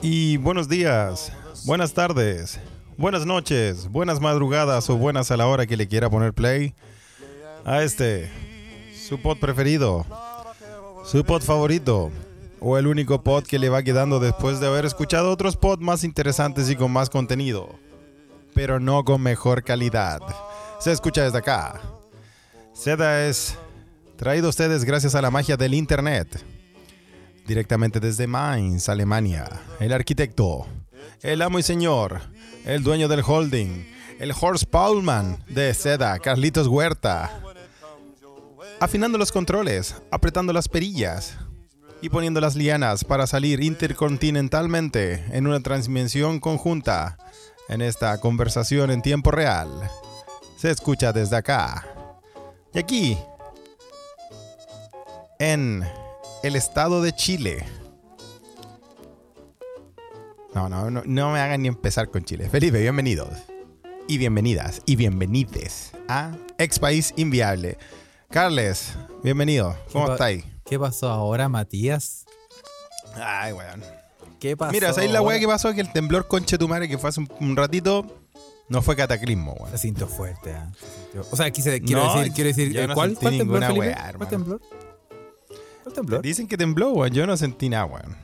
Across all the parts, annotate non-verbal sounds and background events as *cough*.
Y buenos días, buenas tardes, buenas noches, buenas madrugadas o buenas a la hora que le quiera poner play a este, su pod preferido, su pod favorito o el único pod que le va quedando después de haber escuchado otros pods más interesantes y con más contenido, pero no con mejor calidad. Se escucha desde acá. Seda es traído a ustedes gracias a la magia del internet directamente desde Mainz, Alemania, el arquitecto, el amo y señor, el dueño del holding, el Horst Paulman de Seda, Carlitos Huerta, afinando los controles, apretando las perillas y poniendo las lianas para salir intercontinentalmente en una transmisión conjunta en esta conversación en tiempo real. Se escucha desde acá. Y aquí, en el estado de Chile. No, no, no, no me hagan ni empezar con Chile. Felipe, bienvenidos. Y bienvenidas y bienvenides a Ex País Inviable. Carles, bienvenido. ¿Cómo estáis? ¿Qué pasó ahora, Matías? Ay, weón. ¿Qué pasó? Mira, ¿sabéis la weá que pasó? Que el temblor conche tu madre que fue hace un, ratito no fue cataclismo, weón. Se sintió fuerte, ¿eh? O sea, quise, quiero decir, quiero decir, ¿cuál, ¿cuál temblor, Felipe? ¿Cuál temblor? Dicen que tembló, weón. Yo no sentí nada, weón.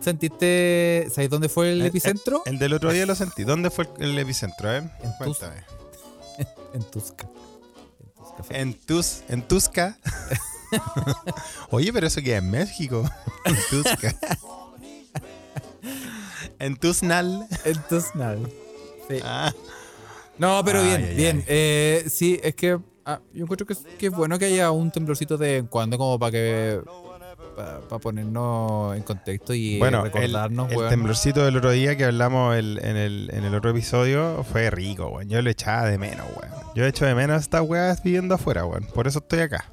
¿Sentiste. ¿Sabes dónde fue el, epicentro? El, del otro día lo sentí. ¿Dónde fue el epicentro, eh? En Cuéntame. *laughs* en Tusca. En, tus, en Tusca. *laughs* Oye, pero eso queda en México. *laughs* en Tusca. en Tusnal. En Tusnal. Sí. Ah. No, pero bien, bien. Eh, sí, es que Ah, yo encuentro que, que, es bueno que haya un temblorcito de en cuando como para que para ponernos en contexto y recordarnos, el, el temblorcito del otro día que hablamos en, el, en el otro episodio fue rico, weón. Yo lo echaba de menos, weón. Yo echo de menos a estas weas viviendo afuera, weón. Por eso estoy acá.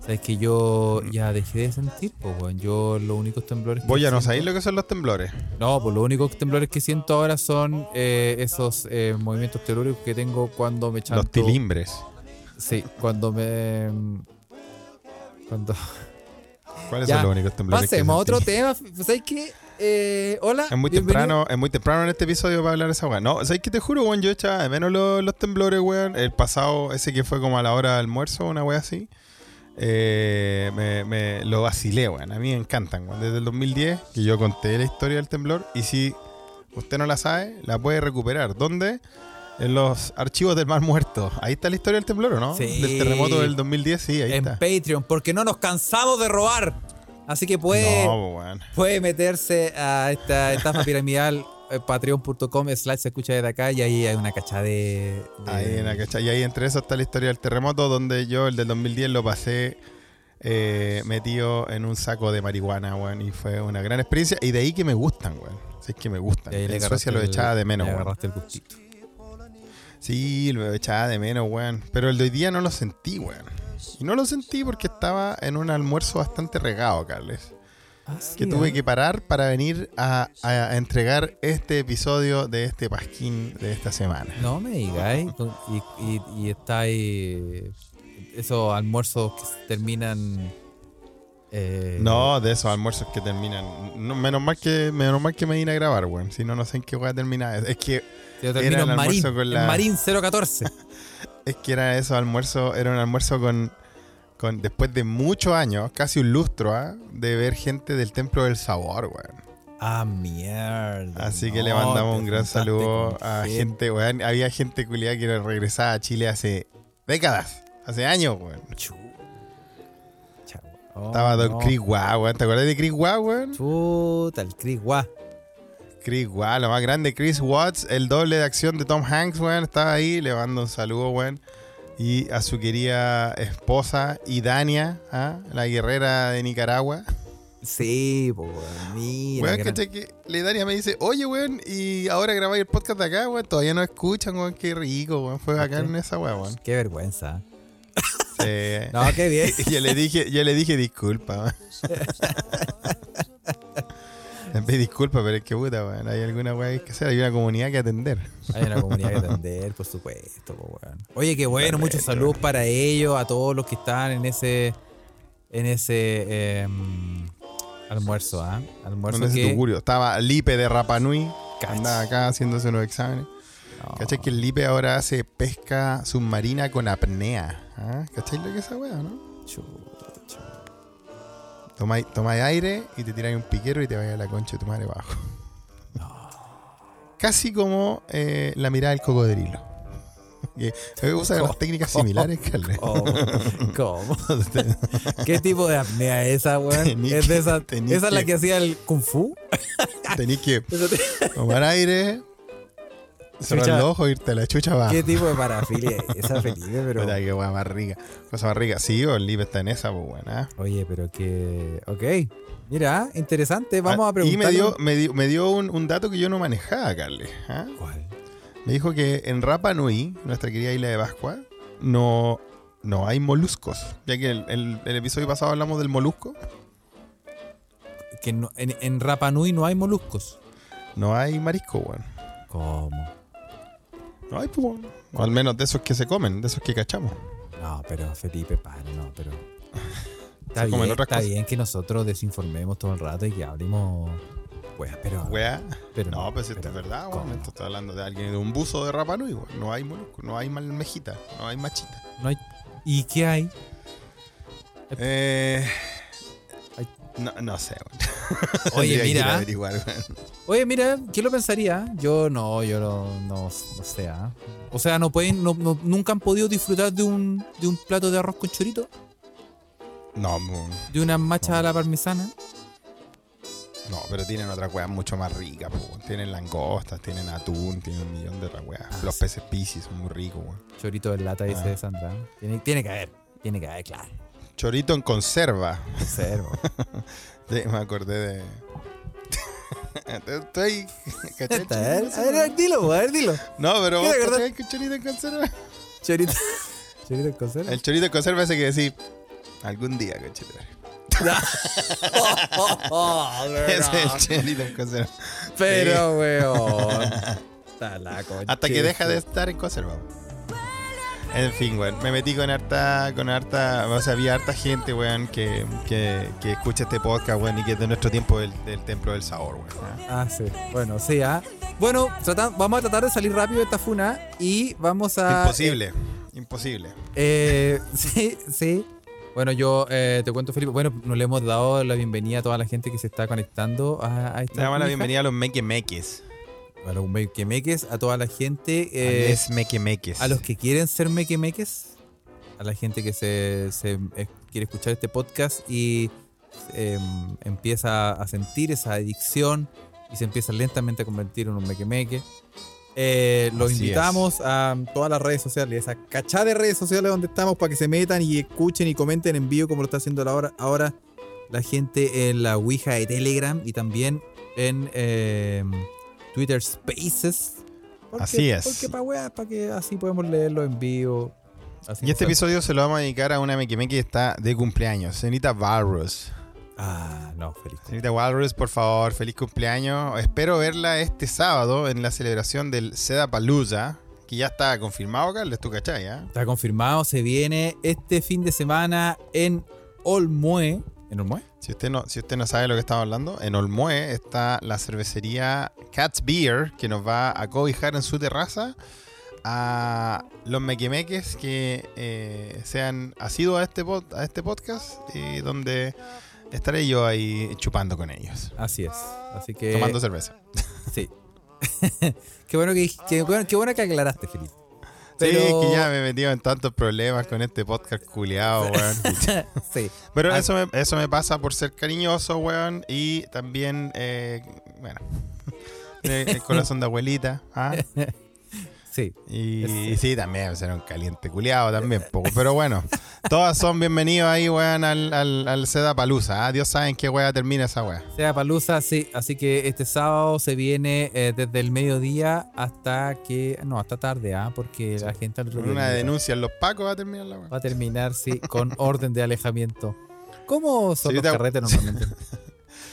Sabes que yo ya dejé de sentir, pues, weón. Yo los únicos temblores. ¿Vos ya no sabéis lo que son los temblores? No, pues los únicos temblores que siento ahora son eh, esos eh, movimientos telúricos que tengo cuando me chanto. Los tilimbres. Sí, cuando me. Cuando. ¿Cuáles son los únicos temblores? Pasemos a otro tema. ¿Sabes qué? Eh, hola. Es muy temprano, es muy temprano en este episodio para hablar de esa weá. No, ¿sabes qué te juro, weón? Yo echaba de menos los, temblores, weón. El pasado, ese que fue como a la hora de almuerzo, una weá así. Eh, me, me, lo vacilé, weón. A mí me encantan, weón. Desde el 2010, que yo conté la historia del temblor. Y si usted no la sabe, la puede recuperar. ¿Dónde? En los archivos del Mar Muerto. Ahí está la historia del temblor, ¿o no? Sí. Del terremoto del 2010, sí, ahí en está. En Patreon, porque no nos cansamos de robar. Así que puede, pues, puede meterse a esta estafa piramidal eh, patreon.com slash se escucha desde acá y ahí hay una cacha de, Ahí una cacha. Y ahí entre eso está la historia del terremoto donde yo el del 2010 lo pasé eh, metido en un saco de marihuana, weón. Y fue una gran experiencia. Y de ahí que me gustan, weón. es que me gustan. En Suecia lo echaba de menos, le agarraste el gustito. Sí, lo echaba de menos, weón. Pero el de hoy día no lo sentí, weón. Y no lo sentí porque estaba en un almuerzo bastante regado, Carles. Ah, que tuve que parar para venir a, entregar este episodio de este pasquín de esta semana. No me digáis. Y, y, está ahí. Esos almuerzos que terminan. Eh, no, de esos almuerzos que terminan. menos mal que menos mal que me vine a grabar, weón. Si no, no sé en qué voy a terminar. Es que era en Marín, con la... Marín 014. *laughs* es que era eso, almuerzo, era un almuerzo con, con después de muchos años, casi un lustro, ¿ah? de ver gente del Templo del Sabor, weón. Ah, mierda. Así que le mandamos un gran saludo a gente, weón. Había gente culiada que regresaba a Chile hace décadas, hace años, weón. Estaba Don Chris Wah, weón. ¿Te acuerdas de Chris Wah, weón? Chuta, el Chris Wah. Chris, wow, lo más grande. Chris Watts, el doble de acción de Tom Hanks, weón, estaba ahí. Le mando un saludo, weón. Y a su querida esposa, Idania, ¿ah? la guerrera de Nicaragua. Sí, pues, mira. Weón, caché que Idania me dice, oye, weón, y ahora grabáis el podcast de acá, weón. Todavía no escuchan, weón. Qué rico, weón. Fue acá en esa weón. Qué vergüenza. Sí. *laughs* no, qué bien. *laughs* yo le dije, yo le dije disculpa, *laughs* disculpa, pero es que puta. Hay alguna weá que hacer, hay una comunidad que atender. Hay una comunidad que atender, por supuesto. Oye, qué bueno, muchos saludos para ellos, a todos los que están en ese. En ese. Em, Almuerzo, ¿ah? Almuerzo que... tugurio. Estaba Lipe de Rapanui. Cach. Andaba acá haciéndose unos exámenes. No. ¿Cachai que el Lipe ahora hace pesca submarina con apnea? ¿Ah? ¿Cachai lo que es esa weá, no? Tomáis, tomáis aire y te tiráis un piquero y te vayas a la concha de tu madre abajo. Casi como eh, la mirada del cocodrilo. *laughs* Que eh, usa las técnicas similares, Carles. ¿Cómo? ¿Cómo? *laughs* ¿Qué tipo de apnea es esa, weón? ¿Es de esa, tení ¿Esa es la que- hacía el Kung Fu? Tenés que *laughs* tomar aire, cerrar los ojos, irte a la chucha abajo. ¿Qué tipo de parafilia es esa, Felipe? Pero... Puta, qué weá más rica. Cosa más rica. Sí, o el Lipe está en esa, pues buena. Oye, pero que... Ok. Mira, interesante. Vamos Ah, a preguntar. Y me dio, me dio, me dio un, un dato que yo no manejaba, Carles. ¿ah? ¿Cuál? Me dijo que en Rapa Nui, nuestra querida isla de Pascua, no, no hay moluscos. Ya que el, el- el episodio pasado hablamos del molusco. Que no- en, en Rapa Nui no hay moluscos. No hay marisco, weón. ¿Cómo? No hay, pues. O al menos de esos que se comen, de esos que cachamos. No, pero Felipe, para, no, pero. *laughs* Está, Se comen bien, otras está cosas. bien que nosotros desinformemos todo el rato y que hablemos. Pues, pero. Weá. pero No, pues esto pero, es verdad, weón. Esto está hablando de alguien, de un buzo de Rapa Nui, weón. No hay molusco, no hay malmejita, no hay machita. No hay- ¿Y qué hay? Eh. No, no sé. *laughs* Oye, mira. Oye, mira, ¿quién lo pensaría? Yo no, yo no, no, no sé. ¿ah? O sea, no pueden, no, no- nunca han podido disfrutar de un, de un plato de arroz con chorito, No, de una macha a la parmesana. No, pero tienen otra weá mucho más rica, po. weón. Tienen langostas, tienen atún, tienen un millón de otras weas. Ah, Los peces piscis son muy ricos, weón. Chorito de lata, dice Ah. Sandra. Tiene, tiene que haber, tiene que haber, claro. Chorito en conserva. *laughs* Sí, me acordé de. *laughs* Estoy. ¿cachai? A ver, a ver, dilo, a ver, dilo. No, pero ¿Qué, vos que chorito en conserva. Chorito. *laughs* Chorito en conserva. El chorito en conserva ese que decir. Algún día, cachete. Ese es el chorito en conserva. Pero, weón. La concha Hasta que de deja de estar en conserva. En fin, weón. Me metí con harta, con harta, o sea, había harta gente, weón, que, que, que escucha este podcast, weón, y que es de nuestro tiempo del, del Templo del Sabor, weón. ¿ah? Ah, sí. Bueno, sí, ah. Bueno, trata- vamos a tratar de salir rápido de esta funa y vamos a. Imposible, imposible. eh, *laughs* sí, sí. Bueno, yo eh, te cuento, Felipe. Bueno, nos le hemos dado la bienvenida a toda la gente que se está conectando a, a esta. Le damos la bienvenida a los mequemeques. A los mequemeques, a toda la gente. a eh, les mequemeques. a los que quieren ser mequemeques, a la gente que se, se, eh, quiere escuchar este podcast y eh, empieza a sentir esa adicción y se empieza lentamente a convertir en un mequemeque. Eh, los Así invitamos a todas las redes sociales, esa cachada de redes sociales donde estamos para que se metan y escuchen y comenten en vivo como lo está haciendo ahora, ahora la gente en la Ouija de Telegram y también en eh, Twitter Spaces. Así es. Porque para weá, para que así podemos leerlo en vivo. Así Y este episodio se lo vamos a dedicar a una mequemeque que está de cumpleaños, señorita Valrus. Ah, no, feliz. Señorita Walrus, por favor, feliz cumpleaños. Espero verla este sábado en la celebración del Seda Palooza, que ya está confirmado, Carles, tú cachai, ¿ah? Está confirmado, se viene este fin de semana en Olmue. ¿En Olmue? Si usted, no, si usted no sabe lo que estamos hablando, en Olmue está la cervecería Cat's Beer, que nos va a cobijar en su terraza a los mequemeques que eh, sean asiduos a este, pod- a este podcast, y donde estaré yo ahí chupando con ellos, Así es. Así que. tomando cerveza. Sí. *laughs* qué, bueno que, qué, bueno, qué bueno que aclaraste, Felipe. Sí, que ya me he metido en tantos problemas con este podcast culiado, weón. *laughs* sí. Pero Ah. eso, me, eso me pasa por ser cariñoso, weón. Y también, eh, bueno, *laughs* el corazón de abuelita. ¿ah? Sí. Y, y sí, también ser un caliente culiado también. poco. Pero bueno, *laughs* todas son bienvenidos ahí, weón, al, al, al Seda Palusa. ¿ah? Dios sabe en qué weá termina esa weá. Sea Palusa, sí. Así que este sábado se viene eh, desde el mediodía hasta que. No, hasta tarde, ¿ah? Porque la gente al Con una denuncia en los pacos va a terminar la weá. va a terminar, sí, con orden de alejamiento. ¿Cómo son Señorita- los carretes *laughs* normalmente?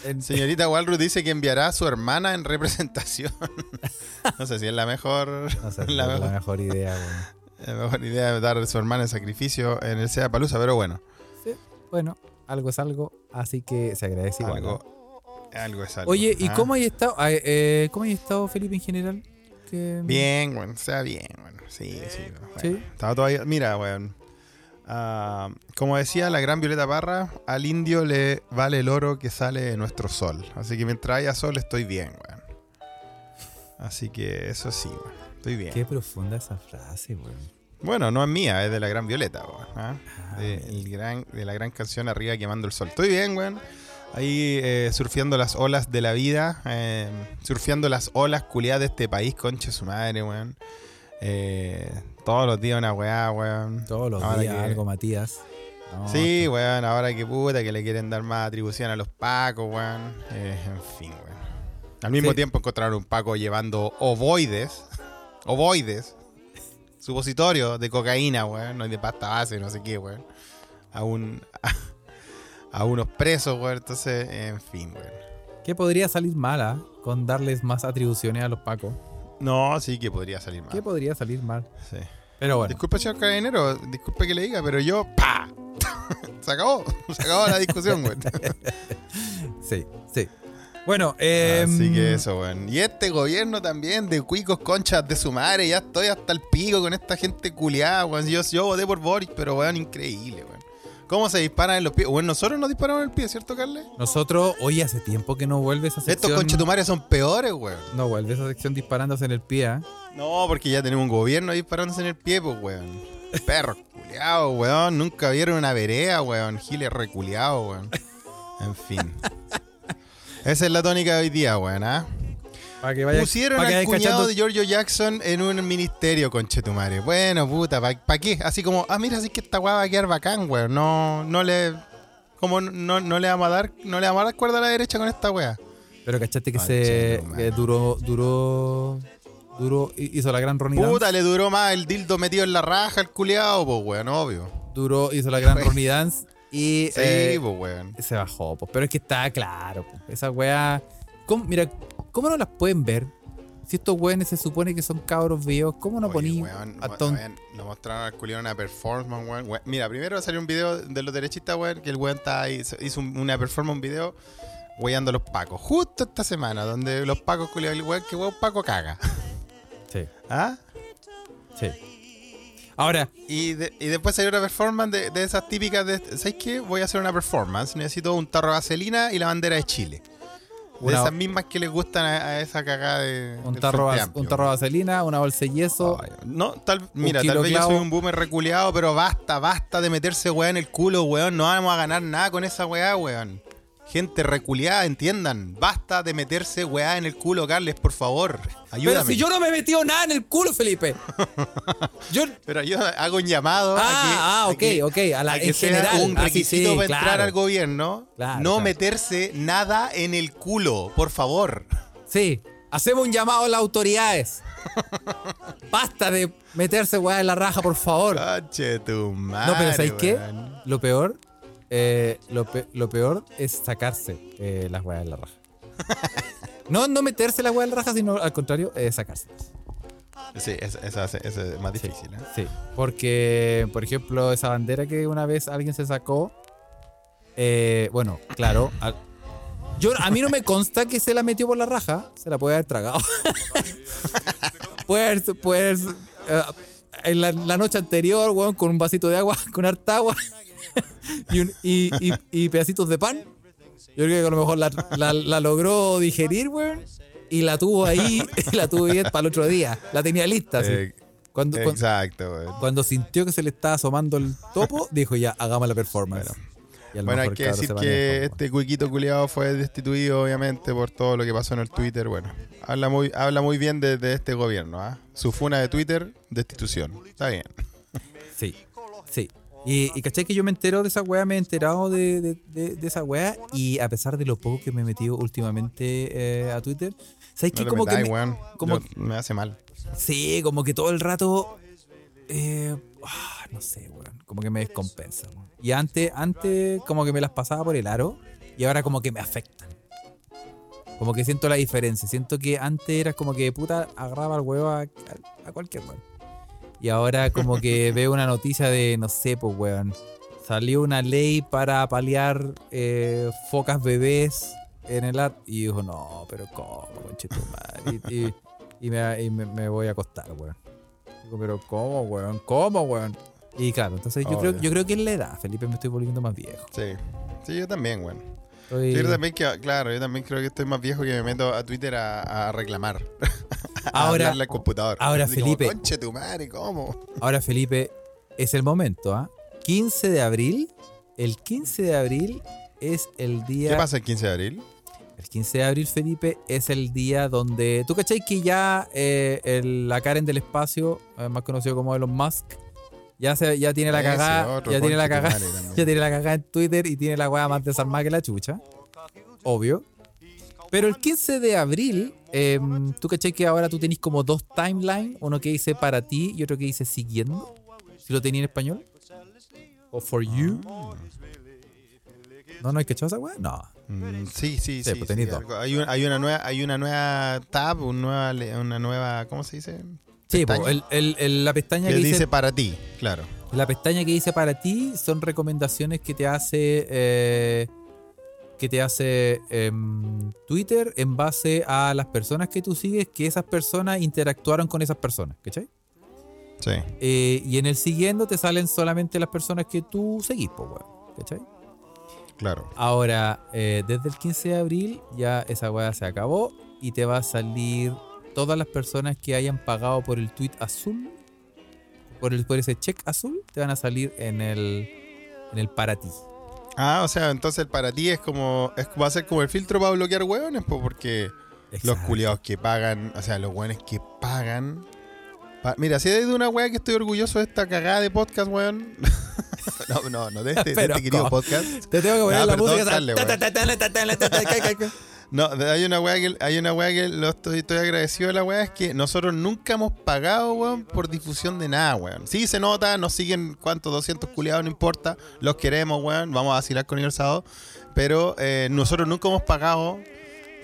En- Señorita Walrus dice que enviará a su hermana en representación. *laughs* no sé si es la mejor, no sé, *laughs* la la, mejor, mejor idea, bueno. *laughs* la mejor idea de dar a su hermana en sacrificio en el Seda Palusa, pero bueno. Sí, bueno, algo es algo, así que se agradece igual. Algo, algo es algo. Oye, ¿y ¿ah? cómo hay estado, ah, eh, cómo hay estado Felipe en general? Que- Bien, bueno, o sea, bien, bueno. Sí, sí. bueno, Sí. Estaba todavía. Mira, weón. Ah, como decía la gran Violeta Parra, al indio le vale el oro que sale de nuestro sol. Así que mientras haya sol estoy bien, weón. Así que eso sí, weón. Estoy bien. Qué profunda esa frase, weón. Bueno, no es mía, es de la gran Violeta, weón. ¿ah? Ah, de, el gran, de la gran canción Arriba quemando el sol. Estoy bien, weón. Ahí eh, surfeando las olas de la vida, eh, surfeando las olas culiadas de este país, conche su madre, weón. Eh, todos los días una weá, weón. Todos los Ahora días que- algo, Matías. No, Sí, weón, ahora que puta, que le quieren dar más atribución a los pacos, weón. Eh, en fin, weón. Al mismo Sí. tiempo encontraron un paco llevando ovoides, ovoides, supositorio de cocaína, weón, no de pasta base, no sé qué, weón. A un *laughs* a, unos presos, weón. Entonces, en fin, weón. ¿Qué podría salir mala con darles más atribuciones a los pacos? No, sí que podría salir mal. ¿Qué podría salir mal? Sí. Pero bueno, Disculpe, señor carabinero, disculpe que le diga, pero yo, ¡pa! *laughs* se acabó, *laughs* se acabó la discusión, weón. *laughs* sí, sí. Bueno, eh, Así que eso, weón. Y este gobierno también de cuicos conchas de su madre, ya estoy hasta el pico con esta gente culiada, weón. Yo, yo voté por Boris, pero weón, increíble, weón. ¿Cómo se disparan en los pies? Bueno, nosotros nos disparamos en el pie, ¿cierto, Carles? Nosotros, hoy hace tiempo que no vuelve esa sección. Estos conchetumares son peores, weón. No vuelve esa sección disparándose en el pie, ¿ah? No, porque ya tenemos un gobierno disparándose en el pie, pues, weón. Perros culiados, weón. Nunca vieron una vereda, weón. Giles reculeados, weón. En fin. Esa es la tónica de hoy día, weón, ¿ah? Para que vaya Pusieron para que al cuñado cachando- de Giorgio Jackson en un ministerio, conchetumare. Bueno, puta, ¿para qué? Así como, ah, mira, así que esta weá va a quedar bacán, weón. No, no le. Como no, no le vamos a dar, no le vamos a dar cuerda a la derecha con esta weá. Pero cachaste que se que duró, duró, duró, hizo la gran Ronnie Puta, Dance. le duró más el dildo metido en la raja al culiado, pues weón, obvio. Duró, hizo la gran *laughs* Ronnie Dance y Sí, eh, pues weón. se bajó. Pues. Pero es que está claro, pues. esa weá. ¿cómo- mira, ¿cómo no las pueden ver? Si estos weones se supone que son cabros vivos, ¿cómo no poní a Lo mostraron al culiado una performance, weón. weón. Mira, primero salió un video de los derechistas, weón, que el weón está ahí, hizo un- una performance, un video, weyando a los pacos. Justo esta semana, donde los pacos, culiados, el weón, que weón paco caga. Sí, *laughs* ¿Ah? sí. Ahora, Y, de- y después salió una performance de, de esas típicas de, ¿sabes qué? Voy a hacer una performance. Necesito un tarro de vaselina y la bandera de Chile. De esas mismas que les gustan a, a esa cagada de. un tarro, Frente vas- Amplio, un tarro de vaselina, una bolsa de yeso. No, tal, mira, tal vez yo soy un boomer reculeado, pero basta, basta de meterse weá en el culo, weón. No vamos a ganar nada con esa weá, weón. Gente reculeada, entiendan. Basta de meterse weá en el culo, Carles, por favor. Ayúdame. Pero si yo no me he metido nada en el culo, Felipe. *laughs* Yo, Pero yo hago un llamado a que, Ah, ah, a ok, que- ok, a la- a que en sea general. un Ah, sí, requisito sí, para entrar al gobierno. Claro, no claro. meterse nada en el culo, por favor. sí, hacemos un llamado a las autoridades. *laughs* Basta de meterse weá en la raja, por favor. Tu madre. No, pero ¿sabéis qué? Lo peor, eh, lo, pe- lo peor es sacarse eh, las weas de la raja. *laughs* No, no meterse las weas en la raja, sino al contrario, eh, sacárselas. Sí, esa esa- esa es más difícil, ¿eh? Sí, porque, por ejemplo, esa bandera que una vez alguien se sacó, eh, bueno, claro, *laughs* al- yo, a mí no me consta que se la metió por la raja, se la puede haber tragado. *laughs* haber, eh, en la, la noche anterior, weón, con un vasito de agua, con harta agua *laughs* y, un- y- y- y pedacitos de pan. Yo creo que a lo mejor la, la- la logró digerir, weón, y la tuvo ahí, y *laughs* la tuvo bien para el otro día. La tenía lista, así. Eh, Cuando, cuando- Exacto, weón. cuando sintió que se le estaba asomando el topo, dijo ya, hagamos la performance. Bueno, hay que decir que este cuiquito culiado fue destituido, obviamente, por todo lo que pasó en el Twitter. Bueno, habla muy, habla muy bien de, de este gobierno, ¿ah? Su funa de Twitter, destitución. Está bien. Sí, sí. Y, y caché que yo me entero de esa weá, me he enterado de, de- de- de esa weá y a pesar de lo poco que me he metido últimamente eh, a Twitter, ¿sabes No qué? te Como que me- weón. como- Yo- me hace mal. Sí, como que todo el rato. eh, ah, no sé, weón. Como que me descompensa. weón. Y antes, antes, como que me las pasaba por el aro. Y ahora, como que me afectan. Como que siento la diferencia. Siento que antes era como que puta agarraba el huevo a, a- a cualquier weón. Y ahora, como que *laughs* veo una noticia de, no sé, pues, weón. salió una ley para paliar eh, focas bebés en el ar y dijo, no, pero ¿cómo, conchetumare? Y, y, y, me, y me, me voy a acostar, weón. Digo, pero ¿cómo, weón? ¿Cómo, weón? Y claro, entonces yo creo, yo creo que es la edad, Felipe, me estoy volviendo más viejo. Sí. Sí, yo también, weón. Estoy- Yo también que, claro, yo también creo que estoy más viejo que me meto a Twitter a, a reclamar. *laughs* *laughs* Ahora- hablarle al computador. ahora, Así como, Felipe. Conche tu madre, ¿cómo? Ahora, Felipe, es el momento, ¿ah? 15 de abril. El 15 de abril es el día. ¿Qué pasa el 15 de abril? El 15 de abril, Felipe, es el día donde. ¿Tú cachai que ya eh, el- la Karen del espacio, eh, más conocido como Elon Musk, ya, se, ya tiene la cagada? Ya tiene la cagada. *laughs* Ya tiene la cagada en Twitter y tiene la weá más desarmada que la chucha. Obvio. Pero el 15 de abril, em, tú cachai que ahora tú tenés como dos timelines, uno que dice para ti y otro que dice siguiendo. Si lo tenía en español. O for you. No, no hay que echar esa weá. No. Mm, sí, sí, Sí, sí. pues sí, hay, un- hay una nueva, hay una nueva tab, una nueva, le- una nueva, ¿cómo se dice? Sí, el- el- el- la pestaña Que que dice dice, para ti, claro. la pestaña que dice para ti son recomendaciones que te hace eh, que te hace em, Twitter en base a las personas que tú sigues, que esas personas interactuaron con esas personas, ¿cachai? Sí. Eh, y en el siguiendo te salen solamente las personas que tú seguís, pues, weón, ¿cachai? Claro. Ahora, eh, desde el 15 de abril ya esa weá se acabó y te va a salir todas las personas que hayan pagado por el tweet azul, por, el, por ese check azul, te van a salir en el, en el para ti. Ah, o sea, entonces para ti es como, es, va a ser como el filtro para bloquear hueones, pues, porque los Exacto. culiados que pagan, o sea, los hueones que pagan. pa- Mira, si hay de una wea que estoy orgulloso de esta cagada de podcast, weón. no, no, no, de este, de este querido podcast. Te tengo que poner Ah, la perdón, música. dale, no, hay una weá que, hay una que lo estoy, estoy agradecido de la weá, es que nosotros nunca hemos pagado, weón, por difusión de nada, weón. Sí, se nota, nos siguen cuántos, 200 culiados, no importa, los queremos, weón, vamos a vacilar con el pero eh, nosotros nunca hemos pagado,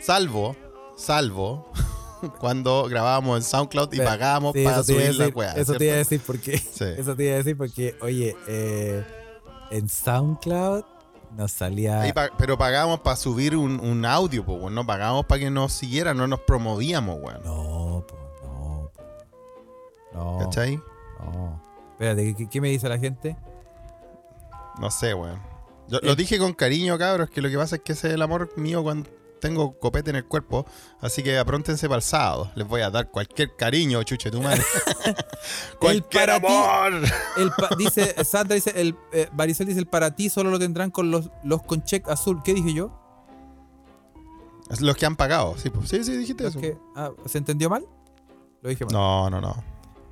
salvo, salvo, *laughs* cuando grabábamos en SoundCloud y pagábamos para subir la weá. Eso te iba a decir porque, eso te iba a decir porque, oye, eh, en SoundCloud nos salía. Ahí pa- pero pagábamos para subir un, un audio, pues, weón, no pagábamos para que nos siguieran, no nos promovíamos, weón. No, po, no, po. No. ¿Cachai? No. Espérate, ¿qué, qué me dice la gente? No sé, weón. Yo Eh. lo dije con cariño, cabros, que lo que pasa es que ese es el amor mío cuando tengo copete en el cuerpo. Así que apróntense para el sábado. Les voy a dar cualquier cariño, chuche tu madre. *laughs* ¡Cualquier amor! El pa- dice, Sandra dice, el, eh, dice, el para ti solo lo tendrán con los, los con check azul. ¿Qué dije yo? Los que han pagado, sí, pues. Sí, sí, dijiste Los eso. que- ah, ¿Se entendió mal? Lo dije mal. No, no, no.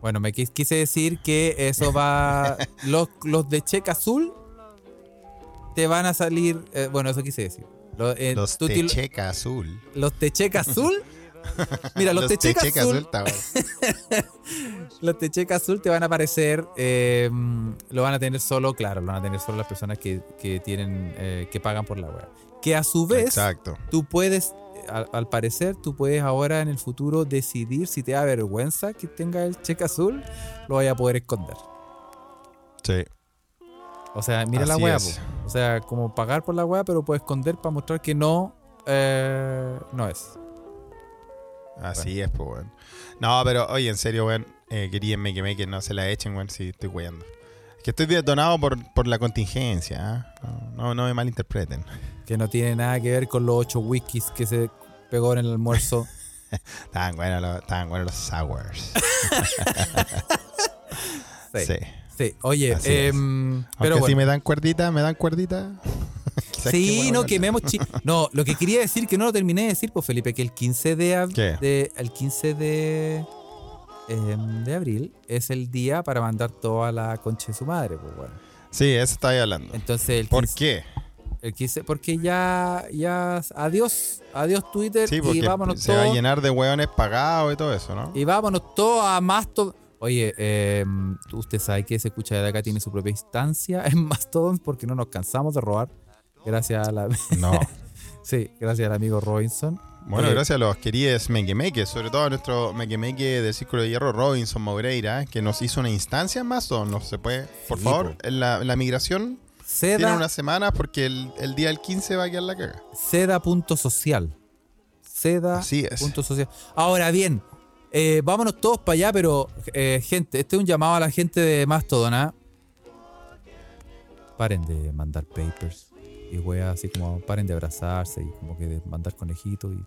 Bueno, me quis- quise decir que eso va. *laughs* los, los de check azul te van a salir. eh, bueno, eso quise decir. Lo- eh, Los Techeca Azul. los de check azul. Mira, los, de check Techeca azul. *laughs* Los de check azul te van a aparecer. eh, lo van a tener solo, claro, lo van a tener solo las personas que, que tienen. eh, que pagan por la web. Que a su vez. Exacto. tú puedes, al, al parecer, tú puedes ahora en el futuro decidir si te da vergüenza que tenga el cheque azul, lo vaya a poder esconder. Sí. O sea, mira la Así es. O sea, como pagar por la weá, pero puedes esconder para mostrar que no, eh, no es. Así es, pues, weón. No, pero oye, en serio, weón, eh, quería que me que no se la echen, weón, si estoy weyando. Es que estoy detonado por, por la contingencia, ¿ah? no, no, no me malinterpreten. Que no tiene nada que ver con los ocho whiskies que se pegó en el almuerzo. *laughs* Estaban buenos los, estaban buenos los sours. *laughs* Sí. Sí. Sí, oye, em, pero si bueno. me dan cuerdita, me dan cuerdita. *laughs* Sí, no, quememos *laughs* No, lo que quería decir, que no lo terminé de decir, pues Felipe, que el 15 de, de- el 15 de, em, de abril es el día para mandar toda la concha de su madre, pues bueno. Sí, eso estaba hablando. Entonces el ¿Por 15, qué? el 15 porque ya, ya, adiós, adiós Twitter Sí, y vámonos se va a todos, llenar de hueones pagados y todo eso, ¿no? y vámonos todos a Mastodon. Oye, em, usted sabe que se escucha de acá tiene su propia instancia *laughs* en Mastodon porque no nos cansamos de robar. Gracias a la, *laughs* No. sí, gracias al amigo Robinson. Bueno, Oye, gracias a los queridos Mequemeques, sobre todo a nuestro Mequemeque del Círculo de Hierro, Robinson Moreira, que nos hizo una instancia más o no se puede. Por Sí, favor, po. en la, en la migración, Seda, Tienen unas semanas porque el, el día del 15 va a quedar la caga. Seda.social. Seda. Punto social. Ahora bien, eh, vámonos todos para allá, pero eh, gente, este es un llamado a la gente de Mastodon. ¿ah? Paren de mandar papers y weas, así como paren de abrazarse y como que de mandar conejitos y.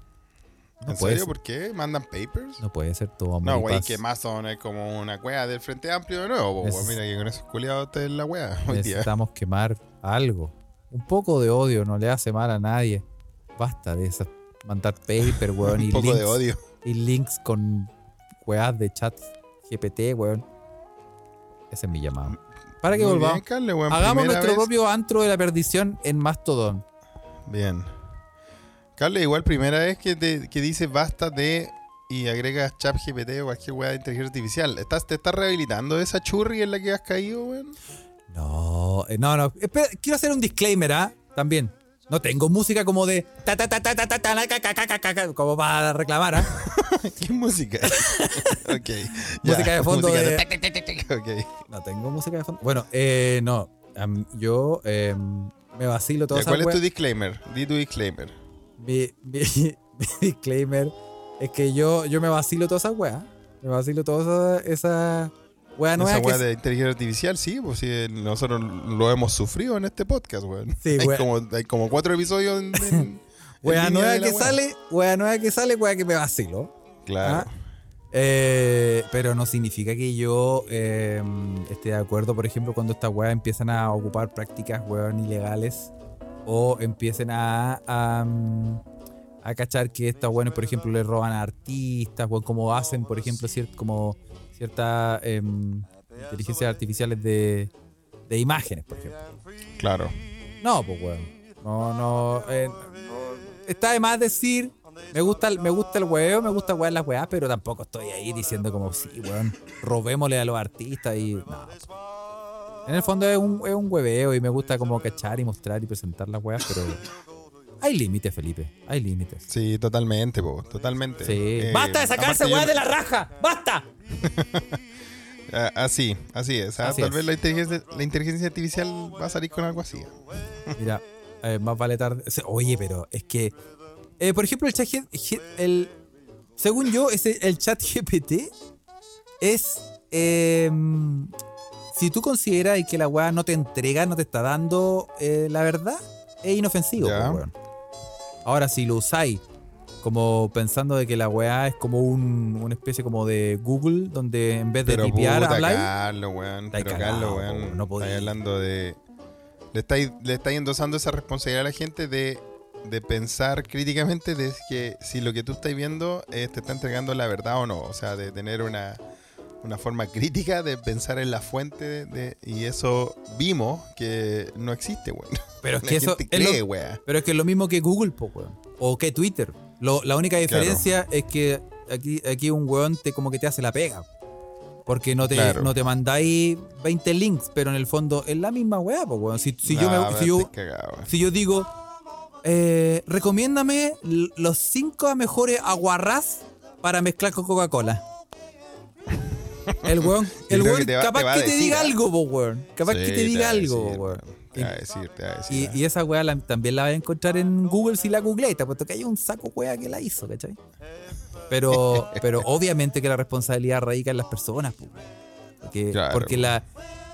No ¿En puede serio? ser, ¿Por qué? ¿Mandan papers? no puede ser todo No, güey, que Amazon es como una wea del Frente Amplio de nuevo. Mira que con esos culiados está en la wea *laughs* hoy día. Necesitamos quemar algo. Un poco de odio no le hace mal a nadie. Basta de esas mandar paper, *laughs* weón, y Un poco links, de odio. Y links con weas de chat GPT, weón. Ese es mi llamado. Para que Muy volvamos. bien, Carle, weón. Hagamos nuestro vez- propio antro de la perdición en Mastodon. Bien. Carle, igual primera vez que, te, que dices basta de y agregas chat GPT o cualquier weá de inteligencia artificial. ¿Estás, ¿Te estás rehabilitando esa churri en la que has caído, weón? No, eh, no, no. Espera, quiero hacer un disclaimer, ¿ah? También. No tengo música como de ta ta ta ta ta ta ta como para reclamar, ¿ah? ¿Qué música? ok. Música de fondo de-. No tengo música de fondo. Bueno, eh, no. Yo em, me vacilo esa ¿Cuál es tu disclaimer? Di tu disclaimer. mi, mi- mi disclaimer es que yo, yo me vacilo toda esa weá. Me vacilo toda esa, esa weá nueva Esa que de inteligencia artificial, sí, pues sí, nosotros lo hemos sufrido en este podcast, weón. Sí, hay, como, hay como cuatro episodios en, en- *laughs* línea nueva que sale, weá nueva que sale, weá que me vacilo. Claro. Ah, Eh, pero no significa que yo eh, esté de acuerdo, por ejemplo, cuando estas weas empiezan a ocupar prácticas weón ilegales o empiecen a, a, a cachar que estas weones, por ejemplo, le roban a artistas, weón, como hacen, por ejemplo, cier- como ciertas em, inteligencias artificiales de, de imágenes, por ejemplo. Claro. No, pues weón. No, no. eh, está de más decir. Me gusta, el- me gusta el huevo, me gusta wear las weas, pero tampoco estoy ahí diciendo como sí, weón. Robémosle a los artistas y. No. En el fondo es un, es un hueveo y me gusta como cachar y mostrar y presentar las weas, pero. Hay límites, Felipe. Hay límites. Sí, totalmente, po, totalmente. Sí. Eh, ¡Basta de sacarse yo- weas de la raja! ¡Basta! *laughs* Ah, Así, así es. ah, Así Tal es. vez la inteligencia, la inteligencia artificial va a salir con algo así. Mira, eh, más vale tarde. Oye, pero es que. eh, por ejemplo, el chat. El, según yo, ese, el chat GPT es. eh, si tú consideras que la weá no te entrega, no te está dando la verdad, es inofensivo, Ya. Ahora, si lo usáis como pensando de que la weá es como un, una especie como de Google, donde en vez de Pero tipear puta, habláis. Carlos, weón. Pero Carlos, weón. no podí. estáis hablando de. Le estáis, le estáis endosando esa responsabilidad a la gente de, de pensar críticamente de que si lo que tú estás viendo eh, te está entregando la verdad o no. O sea, de tener una, una forma crítica de pensar en la fuente de, de- y eso vimos que no existe, weón. Pero es La que eso es lo-. Pero es que es lo mismo que Google, po, weón. O que Twitter. Lo- la única diferencia es que aquí, aquí un weón te como que te hace la pega. Porque no te, Claro. no te mandáis 20 links, pero en el fondo es la misma weá, po, weón. Si, si yo, me- si, yo, si digo, eh, recomiéndame los 5 mejores aguarrás para mezclar con Coca-Cola. El weón, el weón que te va- capaz te va que te decir, diga ¿ah? algo, po, weón. Capaz Sí, que te diga algo, decir, po, weón. Te va a decir, te va a decir. Y, ah. y esa weá la- también la vas a encontrar en Google si la googleas, puesto que hay un saco weá que la hizo, ¿cachai? Pero, *laughs* pero obviamente que la responsabilidad radica en las personas, po, porque, Claro. porque la,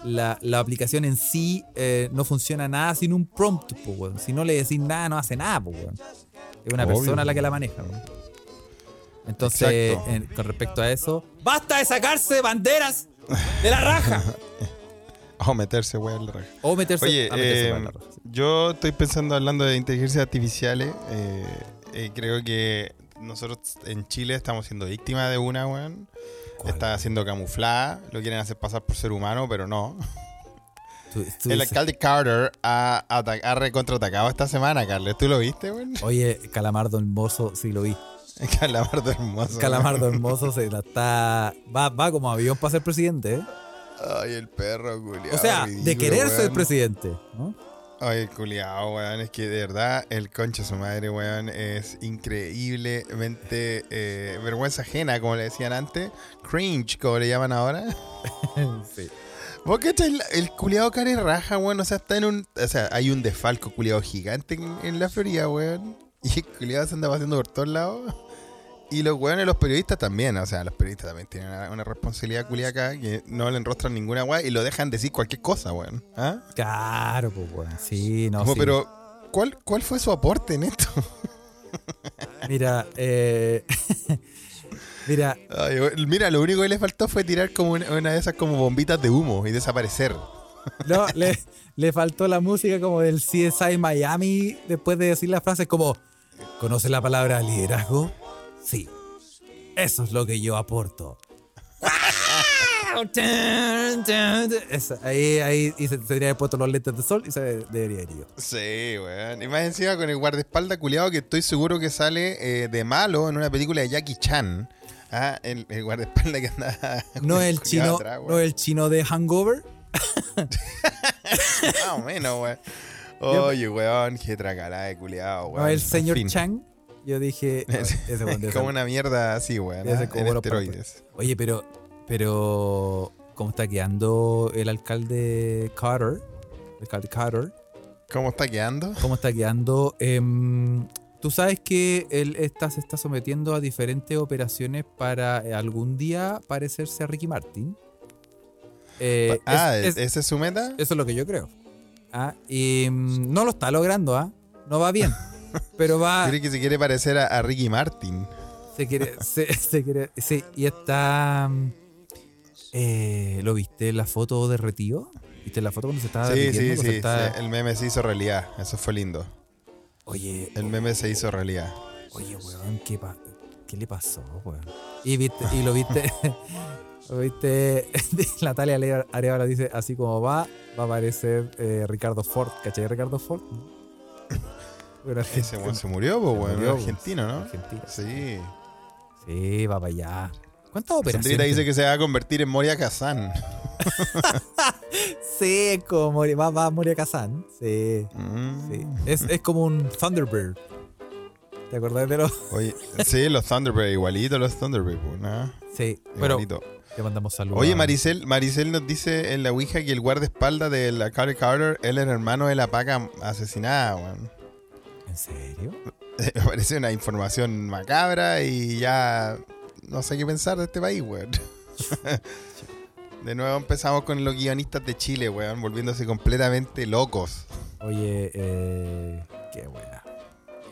la, la aplicación en sí eh, no funciona nada sin un prompt, po, weón. Si no le decís nada, no hace nada, po, weón. Es una Obvio. persona la que la maneja, weón. Entonces, en- con respecto a eso, ¡basta de sacarse banderas de la raja! *laughs* O meterse, weón, en la raja. O meterse, Oye, a meterse eh, para la raja. yo estoy pensando, hablando de inteligencias artificiales, eh, eh, creo que nosotros en Chile estamos siendo víctimas de una, weón. Está siendo camuflada, lo quieren hacer pasar por ser humano, pero no. *laughs* Tú- tú El dices- alcalde Carter ha, ha recontraatacado esta semana, Carles. ¿Tú lo viste, weón? Oye, Calamardo hermoso, sí lo vi. *laughs* Calamardo hermoso. Calamardo *laughs* hermoso se la está. Va, va como avión para ser presidente, ¿eh? Ay, el perro, culiao. O sea, de querer ser presidente, ¿no? Ay, culiao, weón. Es que de verdad el concha de su madre, weón, es increíblemente eh, vergüenza ajena, como le decían antes. Cringe, como le llaman ahora. *laughs* sí. ¿Vos cachai? El, el culiado care raja, weón. O sea, está en un. O sea, hay un desfalco culiado gigante en, en la Florida, weón. *laughs* Y el culiado se anda pasando por todos lados. Y los weones, los periodistas también. O sea, los periodistas también tienen una, una responsabilidad culiada acá que no le enrostran ninguna weá y lo dejan decir cualquier cosa, weón. ¿Ah? Claro, pues, weón. Sí, no, Como, sí. Pero, ¿cuál, ¿cuál fue su aporte en esto? *laughs* Mira, eh. *laughs* Mira, Ay, mira, lo único que le faltó fue tirar como una, una de esas como bombitas de humo y desaparecer. no, le, le faltó la música como del CSI Miami después de decir las frases como ¿Conoce la palabra liderazgo? Sí. Eso es lo que yo aporto. *laughs* Esa, ahí, ahí y se, se debería haber puesto los lentes de sol y se debería haber ido. Sí, weón. Y más encima con el guardaespaldas culiado que estoy seguro que sale eh, de malo en una película de Jackie Chan. Ah, el, el guardaespaldas que anda. *laughs* No es *laughs* el chino, atrás, no el chino de Hangover. Más o menos, weón. Oye, weón, qué tracalá de culiado, weón. No el señor fin. Chang. Yo dije, *laughs* "Oh, Es, como una mierda así, weón. como En esteroides. Oye, pero, pero, ¿cómo está quedando el alcalde Carter? El alcalde Carter. ¿Cómo está quedando? ¿Cómo está quedando? Em, Tú sabes que él está, se está sometiendo a diferentes operaciones para eh, algún día parecerse a Ricky Martin. Eh, ah, es- es- ¿esa es su meta? eso es lo que yo creo. Ah, y mm, no lo está logrando, ¿ah? No va bien. *laughs* Pero va. Cree que se quiere parecer a, a Ricky Martin. Se quiere, se, se quiere, sí, y está. mm, eh, ¿Lo viste la foto derretido? ¿Viste la foto cuando se estaba Sí, sí, sí, sí, El meme se hizo realidad. Eso fue lindo. Oye, El meme se hizo realidad. oye, weón, ¿qué, pa- ¿qué le pasó, weón? Y, viste, y lo viste. *laughs* viste. *laughs* Natalia Arevalo dice: así como va, va a aparecer eh, Ricardo Ford. ¿Cachai, Ricardo Ford? *laughs* Bueno, Ese se murió, pues, weón. murió, Argentino, ¿no? Argentino. Sí. Sí, va para allá. ¿Cuántas operaciones? Sandrita dice que se va a convertir en Moria Kazan. *laughs* Sí, como va, va Moria Kazan. Sí, Mm. sí. Es, es como un Thunderbird. ¿Te acordás de los? Oye, sí, los Thunderbird, igualito los Thunderbird, ¿no? Sí, pero Le mandamos saludos. Oye, Maricel, Maricel nos dice en la Ouija que el guardaespaldas de la Carter Carter, él era hermano de la paca asesinada, weón. ¿En serio? *laughs* Me parece una información macabra y ya no sé qué pensar de este país, weón. *laughs* De nuevo empezamos con los guionistas de Chile, weón, volviéndose completamente locos. Oye, eh, qué buena.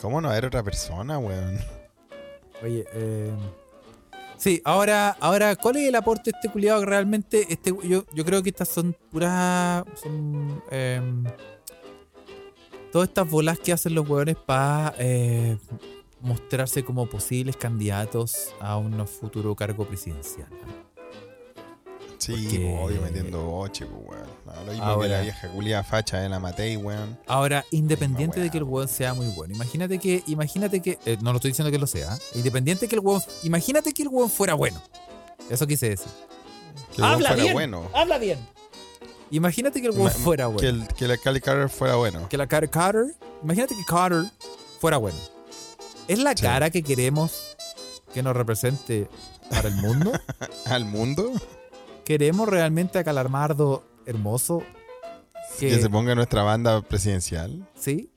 ¿Cómo no era otra persona, weón? Oye, eh, sí, ahora, ahora, ¿cuál es el aporte de este culiado realmente? Este, yo, yo creo que estas son puras. Son. em, todas estas bolas que hacen los hueones para mostrarse como posibles candidatos a un futuro cargo presidencial. Sí, Porque- pues, obvio metiendo boche, pues, weón. No, lo mismo que Ahora- la vieja culia facha de la Matei, weón. Ahora, independiente Misma de que el weá. hueón sea muy bueno, imagínate que, imagínate que, eh, no lo estoy diciendo que lo sea, independiente que el hueón, imagínate que el hueón fuera bueno. Eso quise decir. Que el weón Habla fuera bien. bueno. Habla bien. Imagínate que el Ma- fuera bueno. Que el, que el alcalde Carter fuera bueno. Que la cara Carter, imagínate que Carter fuera bueno. ¿Es la Sí. cara que queremos que nos represente para el mundo? *laughs* ¿Al mundo? ¿Queremos realmente a Calamardo hermoso? Que Que- se ponga nuestra banda presidencial. ¿Sí?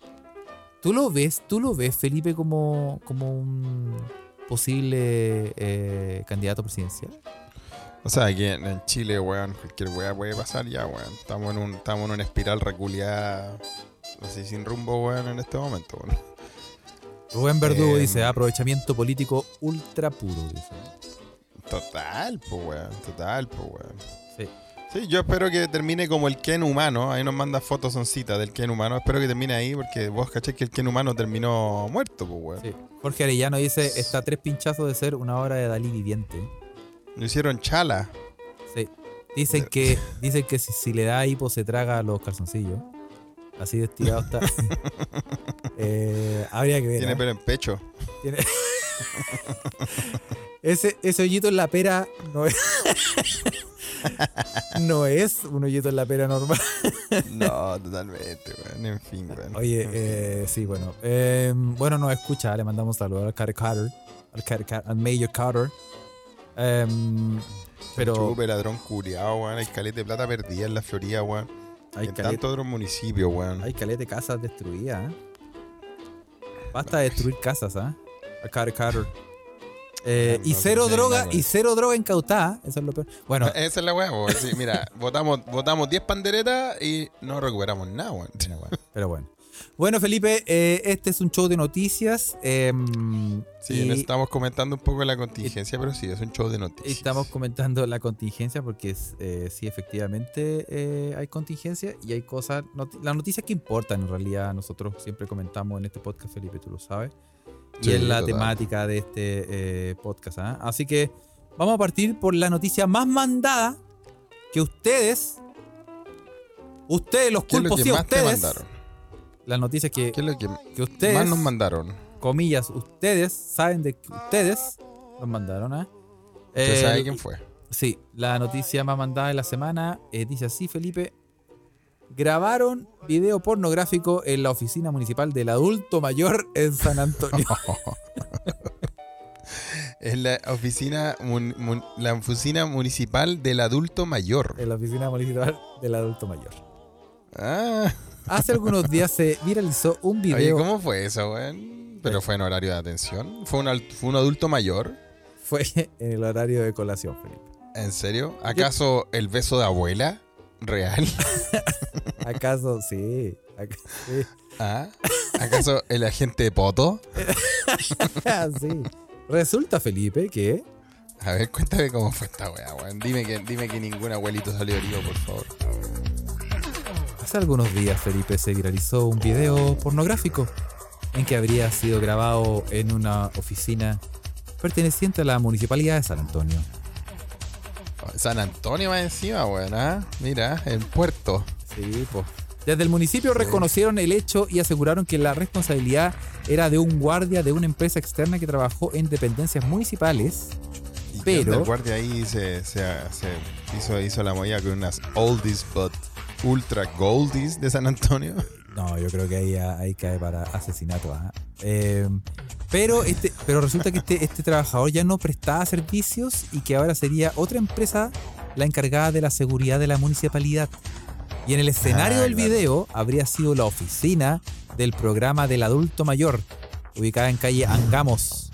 ¿Tú lo ves, tú lo ves, Felipe, como, como un posible eh, candidato presidencial? O sea, aquí en, en Chile, weón, cualquier weá puede pasar ya, weón. Estamos en, un, estamos en una espiral reculeada, así sin rumbo, weón, en este momento, weón. Rubén Verdugo Em. dice, aprovechamiento político ultra puro, dice. Total, pues, weón, total, pues, weón. Sí. Sí, yo espero que termine como el Ken humano. Ahí nos manda fotos, son citas del Ken humano. Espero que termine ahí porque vos caché que el Ken humano terminó muerto, pues, weón. Sí. Jorge Arellano dice, está tres pinchazos de ser una obra de Dalí viviente. Lo hicieron chala. Sí. Dicen que, dicen que si, si le da hipo se traga los calzoncillos. Así de estirado está. *laughs* Eh, habría que ver. Tiene ¿eh? pelo en pecho. Tiene- *laughs* ese, ese hoyito en la pera no es. no es un hoyito en la pera normal. No, totalmente, weón. En fin, weón. Oye, En fin. eh, sí, bueno. Eh, bueno, nos escucha, le mandamos saludos al Carter Carter, al, Carter Car- al Major Carter. Em, pero. Chupe, ladrón curiado, weón. Hay caleta de plata perdida en la Florida, weón. Hay en caleta, tantos otros municipios, weón. hay caleta de casas destruidas, ¿eh? Basta de destruir casas, ¿ah? Carter Carter. Eh, y cero droga, y cero droga incautada. Eso es lo peor. Bueno, Esa es la weá. Sí, mira, *laughs* votamos, votamos 10 panderetas y no recuperamos nada, weón. pero bueno. Bueno, Felipe, eh, este es un show de noticias. em, Sí, y estamos comentando un poco la contingencia, pero sí, es un show de noticias. estamos comentando la contingencia porque es, eh, sí, efectivamente eh, hay contingencia y hay cosas, las noticias que importan en realidad. Nosotros siempre comentamos en este podcast, Felipe, tú lo sabes. Y Sí, es la total. temática de este eh, podcast. ¿ah? Así que vamos a partir por la noticia más mandada que ustedes, ustedes, los ¿Qué es lo culpos, sí, te ustedes, mandaron? la noticia que, ¿Qué es lo que que ustedes, más nos mandaron? comillas, ustedes saben de que ustedes nos mandaron. ¿ah? ¿Usted Eh, sabe quién fue? Sí, la noticia más mandada de la semana eh, dice así, Felipe. Grabaron video pornográfico en la oficina municipal del adulto mayor en San Antonio. *laughs* Es la oficina, mun- mun- la oficina municipal del adulto mayor. en la oficina municipal del adulto mayor. Ah, Hace algunos días se viralizó un oye, video. ¿cómo fue eso, weón? Pero fue en horario de atención. ¿Fue un, al- fue un adulto mayor? Fue *laughs* en el horario de colación, Felipe. ¿En serio? ¿Acaso el beso de abuela? ¿Real? *laughs* ¿Acaso? Sí. ac- sí. ¿Ah? ¿Acaso el agente Poto? *laughs* Sí. Resulta, Felipe, que A ver, cuéntame cómo fue esta weá, weón. Dime que, dime que ningún abuelito salió herido, por favor. Hace algunos días, Felipe, se viralizó un video pornográfico en que habría sido grabado en una oficina perteneciente a la municipalidad de San Antonio. San Antonio más encima, weón, ¿ah? Mira, el puerto. Sí, pues. Desde el municipio reconocieron el hecho y aseguraron que la responsabilidad era de un guardia de una empresa externa que trabajó en dependencias municipales. ¿Y Pero-? El guardia ahí se, se, se hizo, hizo la movida con unas oldies but ultra goldies de San Antonio. No, yo creo que ahí, ahí cae para asesinato. ajá. Eh, pero, este, pero resulta que este, este trabajador ya no prestaba servicios y que ahora sería otra empresa la encargada de la seguridad de la municipalidad. Y en el escenario Ah, del claro. video habría sido la oficina del programa del adulto mayor, ubicada en calle Angamos,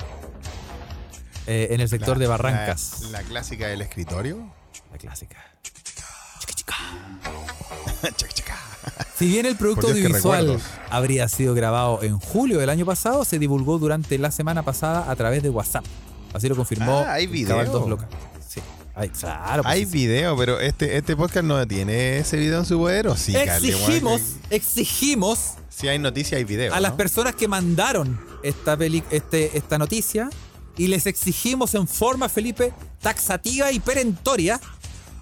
eh, en el sector de Barrancas. La, la clásica del escritorio. La clásica. Chaca, chaca. *laughs* Si bien el producto audiovisual habría sido grabado en julio del año pasado, se divulgó durante la semana pasada a través de WhatsApp. Así lo confirmó Ah, hay video. Cabaldos Local. Sí, hay, claro. pues Hay sí. video, pero este, este podcast no tiene ese video en su poder, ¿o sí, exigimos, exigimos Si hay noticia, hay video. a las personas que mandaron esta, peli- este, esta noticia y les exigimos en forma, Felipe, taxativa y perentoria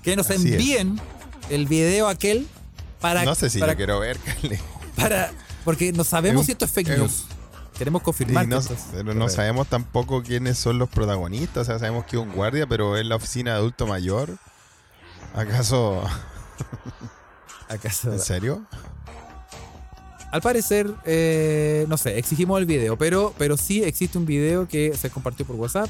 que nos Así es. envíen el video aquel para, No sé si para, lo quiero ver, Carly. para- porque no sabemos Es un- si esto es fake es un- news. Queremos confirmar no, que esto es pero no sabemos tampoco quiénes son los protagonistas. O sea, sabemos que es un guardia, pero es la oficina de adulto mayor. ¿Acaso? *laughs* ¿Acaso? ¿En serio? Al parecer, eh, no sé, exigimos el video, pero, pero sí existe un video que se compartió por WhatsApp.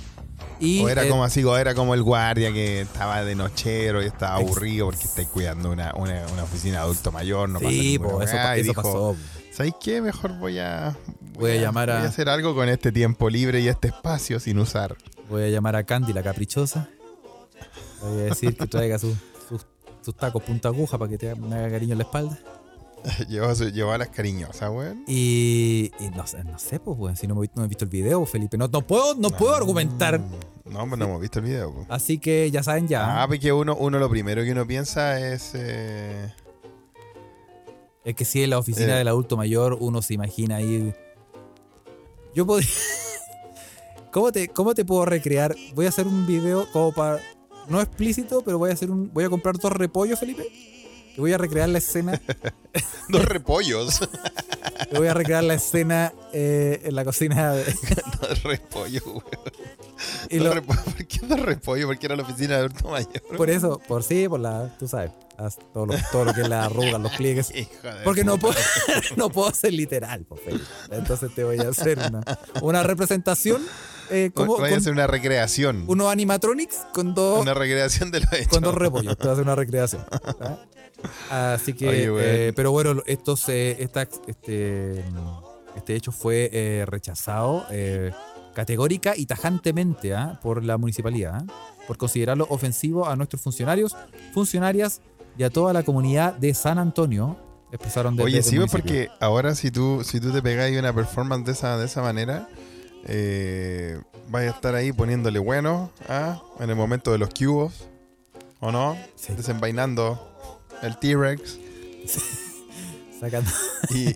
Y, o era eh, como así, o era como el guardia que estaba de nochero y estaba aburrido porque está cuidando una, una, una oficina de adulto mayor. No pasa sí, po, eso, pa- eso dijo, pasó. ¿Sabes qué? Mejor voy a, Voy a llamar a- Voy a hacer algo con este tiempo libre y este espacio sin usar. Voy a llamar a Candy, la caprichosa. Voy a decir que traiga sus, sus, sus tacos punta aguja para que te me haga cariño en la espalda. *laughs* llevó, a su- llevó a las cariñosas, weón. Y, y no, sé, no sé, pues, weón, si no, me he- no he visto el video, Felipe. No, no puedo, no puedo argumentar. No, pues no hemos visto el video. po. Así que ya saben ya. Ah, porque uno, uno lo primero que uno piensa es. eh, Es que si en la oficina Eh. del adulto mayor uno se imagina ahí. Yo podría. *laughs* ¿Cómo te, ¿Cómo te puedo recrear? Voy a hacer un video como para. No explícito, pero voy a hacer un. Voy a comprar dos repollos, Felipe. Y voy a recrear la escena. *laughs* dos repollos. y voy a recrear la escena eh, en la cocina. de- *laughs* dos repollos, weón. y Dos lo- repo- *laughs* ¿Por qué dos repollos? Porque era la oficina de adulto mayor. por eso, por sí, por la. Tú sabes. haz todo, lo, todo lo que es la arruga, los pliegues. Porque no puedo, no puedo ser literal, po, Felipe. Entonces te voy a hacer una, una representación Eh, ¿cómo- Vaya a hacer una recreación. unos animatronics con dos, Una recreación de lo hecho. con dos repollos. Te va a hacer una recreación. ¿ah? Así que, Oye, eh, pero bueno, estos, eh, esta- este, este hecho fue eh, rechazado eh, categórica y tajantemente ¿ah? por la municipalidad, ¿ah? por considerarlo ofensivo a nuestros funcionarios, funcionarias y a toda la comunidad de San Antonio. Expresaron desde Oye, sí, porque ahora si tú, si tú te pegáis una performance de esa, de esa manera, vas a estar ahí poniéndole bueno ¿ah? en el momento de los cubos, ¿o no? Sí. Desenvainando el T-Rex. Sacando- Y,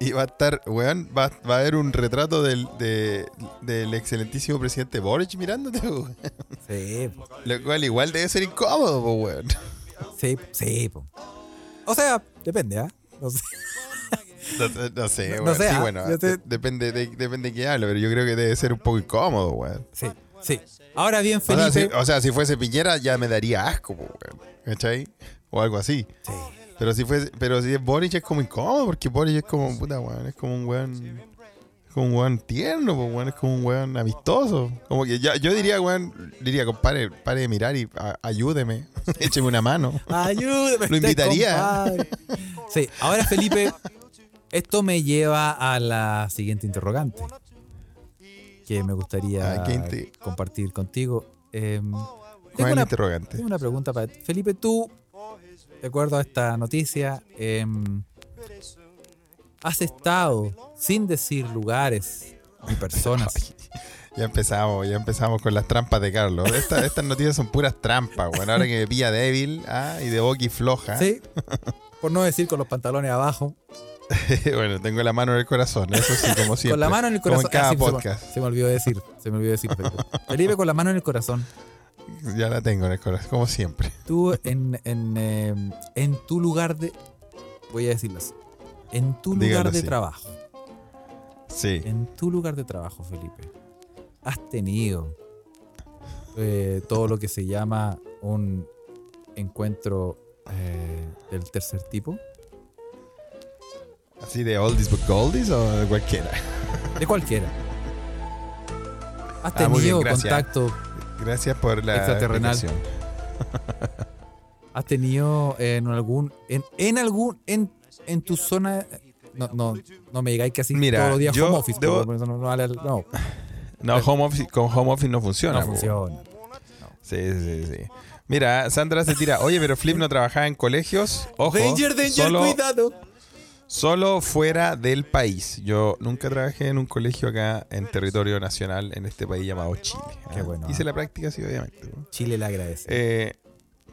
y va a estar, weón, va, va a haber un retrato del, de- del excelentísimo presidente Boric mirándote, weón. Sí, po. Lo cual igual debe ser incómodo, po, weón. sí, sí. po. O sea, depende, ¿ah? No sé. No, no sé, No weón. sé, sí, ah, bueno, te- de- depende, de, depende de quién hable, pero yo creo que debe ser un poco incómodo, weón. Sí, sí. Ahora bien, O sea, Felipe. si, o sea, si fuese Piñera ya me daría asco, weón. ¿Cachai? O algo así. Sí. Pero si fuese, pero si es Boric es como incómodo, porque Boric es como, puta, weón, es como un weón. Es como un weón tierno, pues, weón, es como un weón amistoso. Como que ya, yo diría, weón, diría, compadre, pare de mirar y a- ayúdeme, *laughs* écheme una mano. Ayúdeme. Lo invitaría. compadre. Sí, ahora Felipe, esto me lleva a la siguiente interrogante que me gustaría Ah, ¿qué inte- compartir contigo. ¿Cuál tengo, una, interrogante? tengo una pregunta para ti. Felipe, tú, de acuerdo a esta noticia, em, has estado, sin decir lugares ni personas, *laughs* Ya empezamos, ya empezamos con las trampas de Carlos. Esta- estas noticias son puras trampas, weón. Ahora que me pilla débil ah, y de boqui floja. ¿sí? Por no decir con los pantalones abajo. *laughs* bueno, tengo la mano en el corazón, eso sí, como siempre. Con la mano en el Como corazón. en cada Ah, sí, se me- podcast. Se, me, olvidó decir. Se me olvidó decir. Felipe. Felipe, con la mano en el corazón. Ya la tengo en el corazón, como siempre. Tú en, en, eh, en tu lugar de. Voy a decirlo así. En tu lugar de así. trabajo. Sí. En tu lugar de trabajo, Felipe. Has tenido eh, todo lo que se llama un encuentro eh, del tercer tipo. ¿Así de oldies but goldies o de cualquiera? De cualquiera. Has Ah, bien, tenido contacto Gracias por la Extraterrenal. ¿Has tenido en algún. en, en algún. en, en tu zona. No, no, no me digáis que así Mira, todos los días yo home office. debo- no, no vale no, No, home office, con home office no funciona. no funciona. Sí, sí, sí. Mira, Sandra se tira. Oye, pero Flip no trabajaba en colegios. Ojo, danger, danger, solo, cuidado. Solo fuera del país. Yo nunca trabajé en un colegio acá en territorio nacional en este país llamado Chile. Qué Ah, bueno, Hice la práctica, sí, obviamente. Chile le agradece. Eh,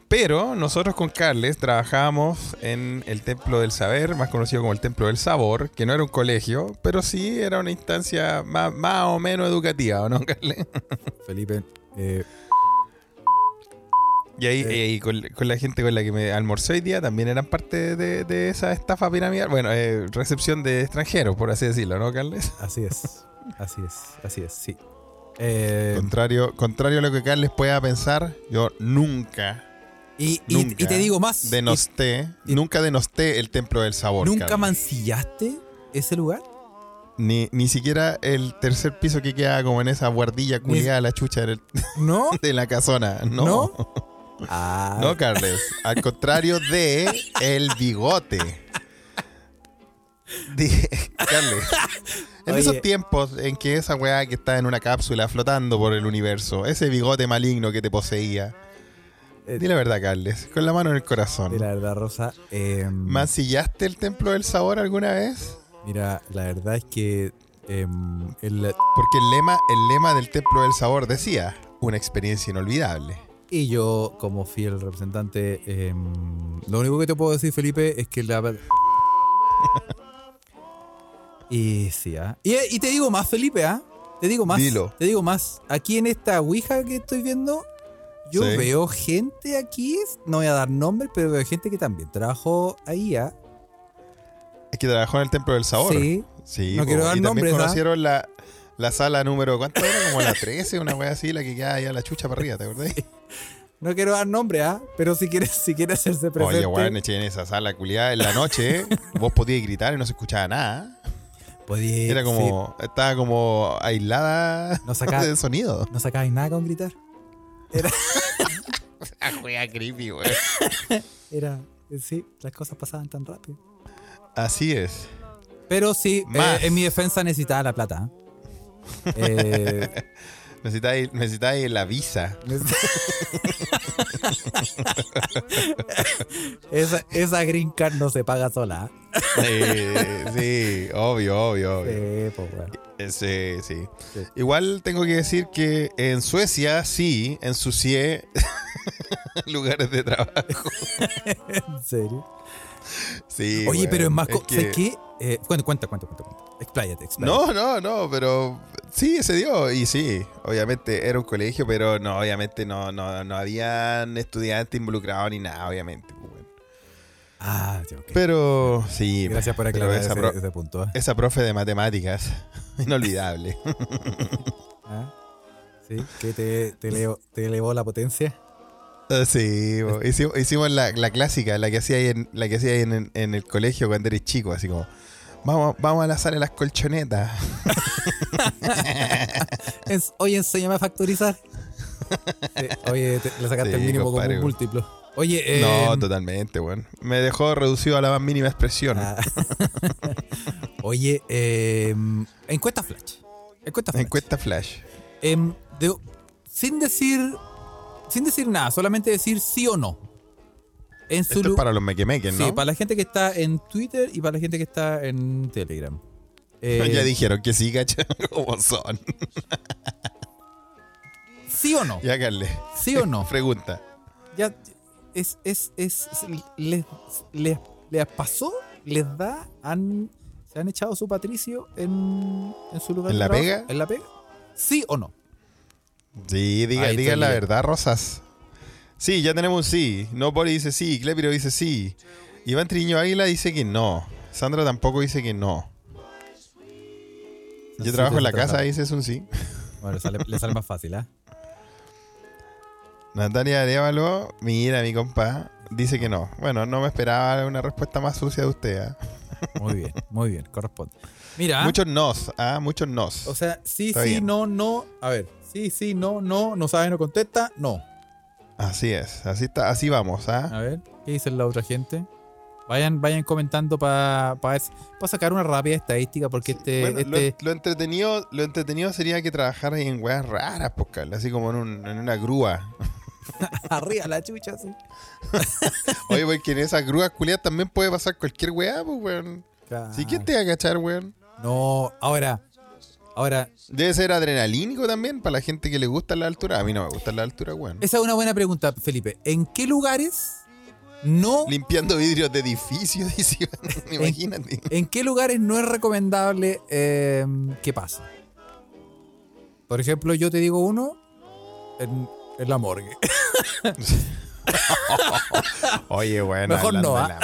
pero nosotros con Carles trabajábamos en el Templo del Saber, más conocido como el Templo del Sabor, que no era un colegio, pero sí era una instancia más, más o menos educativa, ¿o no, Carles? Felipe, eh, Y ahí, Eh. y con, con la gente con la que me almorcé hoy día también eran parte de, de esa estafa piramidal. Bueno, eh, recepción de extranjeros, por así decirlo, ¿no, Carles? *laughs* así es. Así es, así es, sí. Eh, Contrario, contrario a lo que Carles pueda pensar, yo nunca, y, y- nunca y te digo más. denosté, y- nunca denosté el Templo del Sabor. ¿Nunca Carles. mancillaste ese lugar? Ni, ni siquiera el tercer piso que queda como en esa guardilla culiada la chucha del- ¿No? *laughs* de la casona. No. ¿No? *laughs* Ah, No, Carles. Al contrario de el bigote. Di- Carles. En Oye. esos tiempos en que esa weá que está en una cápsula flotando por el universo, ese bigote maligno que te poseía. Eh, Di la verdad, Carles, con la mano en el corazón. de la verdad, Rosa. eh, ¿Mancillaste el templo del sabor alguna vez? Mira, la verdad es que em, el- Porque el lema, el lema del templo del sabor decía, una experiencia inolvidable. Y yo, como fiel representante, em, lo único que te puedo decir, Felipe, es que la. *laughs* Y sí, ¿ah? y, y te digo más, Felipe, ¿ah? Te digo más. Dilo. Te digo más. Aquí en esta Ouija que estoy viendo, yo Sí. veo gente aquí, no voy a dar nombres, pero veo gente que también trabajó ahí, ¿ah? Es que trabajó en el templo del sabor. Sí. Sí, No quiero dar y también nombres, ¿ah? conocieron la, la sala número, ¿cuánto era? Como la 13, una wea así, la que queda allá la chucha para arriba, ¿te acordás? No quiero dar nombre, ¿ah? Pero si quieres, si quieres hacerse presente. Oye, weón, eché en esa sala culiada en la noche, vos podías gritar y no se escuchaba nada. Era como. Estaba como aislada no sacaba, de sonido. No sacabas nada con gritar. Era. *laughs* Juega creepy, güey. Era. Sí, las cosas pasaban tan rápido. Así es. Pero sí, eh, en mi defensa necesitaba la plata. ¿eh? Eh *laughs* necesitáis, la visa. *laughs* esa, esa green card no se paga sola. sí, obvio, obvio, obvio. Pues, eh, sí, sí, Igual tengo que decir que en Suecia sí ensucié *laughs* lugares de trabajo. ¿En serio? Sí. Oye, pero es más. que... qué? Eh, cuenta, cuenta, cuenta, cuenta. Expláyate, No, no, no, pero sí, se dio. Y sí, obviamente era un colegio, pero no, obviamente no, no, no habían estudiantes involucrados ni nada, obviamente. Pues, ah, Pero sí. Gracias por aclarar ese, punto. ¿eh? Esa profe de matemáticas, *laughs* inolvidable. *laughs* ¿Ah? Sí, que te, te elevó la potencia. Ah, sí, hicimos, la, clásica, la que hacía ahí, en, la que hacía en, el colegio cuando eres chico, así como, vamos, vamos a la sala de las colchonetas. *laughs* oye, enséñame a factorizar. oye, le sacaste el mínimo como un múltiplo. Oye, no, em, totalmente, bueno. Me dejó reducido a la más mínima expresión. Ah. *laughs* oye, em, encuesta flash. Encuesta flash. Encuesta flash. Em, sin decir sin decir nada, solamente decir sí o no. En su Esto es para los mequemeques, ¿no? Sí, para la gente que está en Twitter y para la gente que está en Telegram. *laughs* Eh, ya dijeron que sí, cacha, *laughs* como son. *laughs* ¿Sí o no? Ya, Carle. ¿Sí o no? Pregunta. Ya, es, es, es, les, les, les pasó, les da, han, se han echado su patricio en, en su lugar ¿En la pega? ¿En la pega? ¿Sí o no? Sí, diga, diga la verdad, Rosas. Sí, ya tenemos un sí. No Poli dice sí, Clepiro dice sí. Iván Triño Águila dice que no. Sandra tampoco dice que no. Yo trabajo en la casa, dice es un sí. Bueno, le sale más fácil, ¿ah? ¿eh? *laughs* Natalia Arevalo, mira mi compa, dice que no. Bueno, no me esperaba una respuesta más sucia de usted. ¿ah? *laughs* Muy bien, muy bien, corresponde. Mira. Muchos nos, ¿ah? Muchos nos. O sea, sí, sí, no, no. A ver, Sí, sí, no, no, no sabe, no contesta, no. Así es, así está, así vamos, ¿ah? A ver, ¿qué dice la otra gente? Vayan, vayan comentando para sacar una rápida estadística, porque este. este lo, entretenido, lo entretenido sería que trabajaran en weas raras, pues, así como en, una grúa. *laughs* Arriba la chucha, sí. *laughs* Oye, porque en esas grúas culiadas también puede pasar cualquier weá, pues, weón. ¿Sí quién te va a cachar, weón? No, ahora, Ahora. Debe ser adrenalínico también para la gente que le gusta la altura. A mí no me gusta la altura, weón. Esa es una buena pregunta, Felipe. ¿En qué lugares no. Limpiando vidrios de edificios, *laughs* *laughs* imagínate. ¿En, qué lugares no es recomendable em, que pase? Por ejemplo, yo te digo uno. En, la morgue. *laughs* Oye, bueno. Mejor no, ¿ah?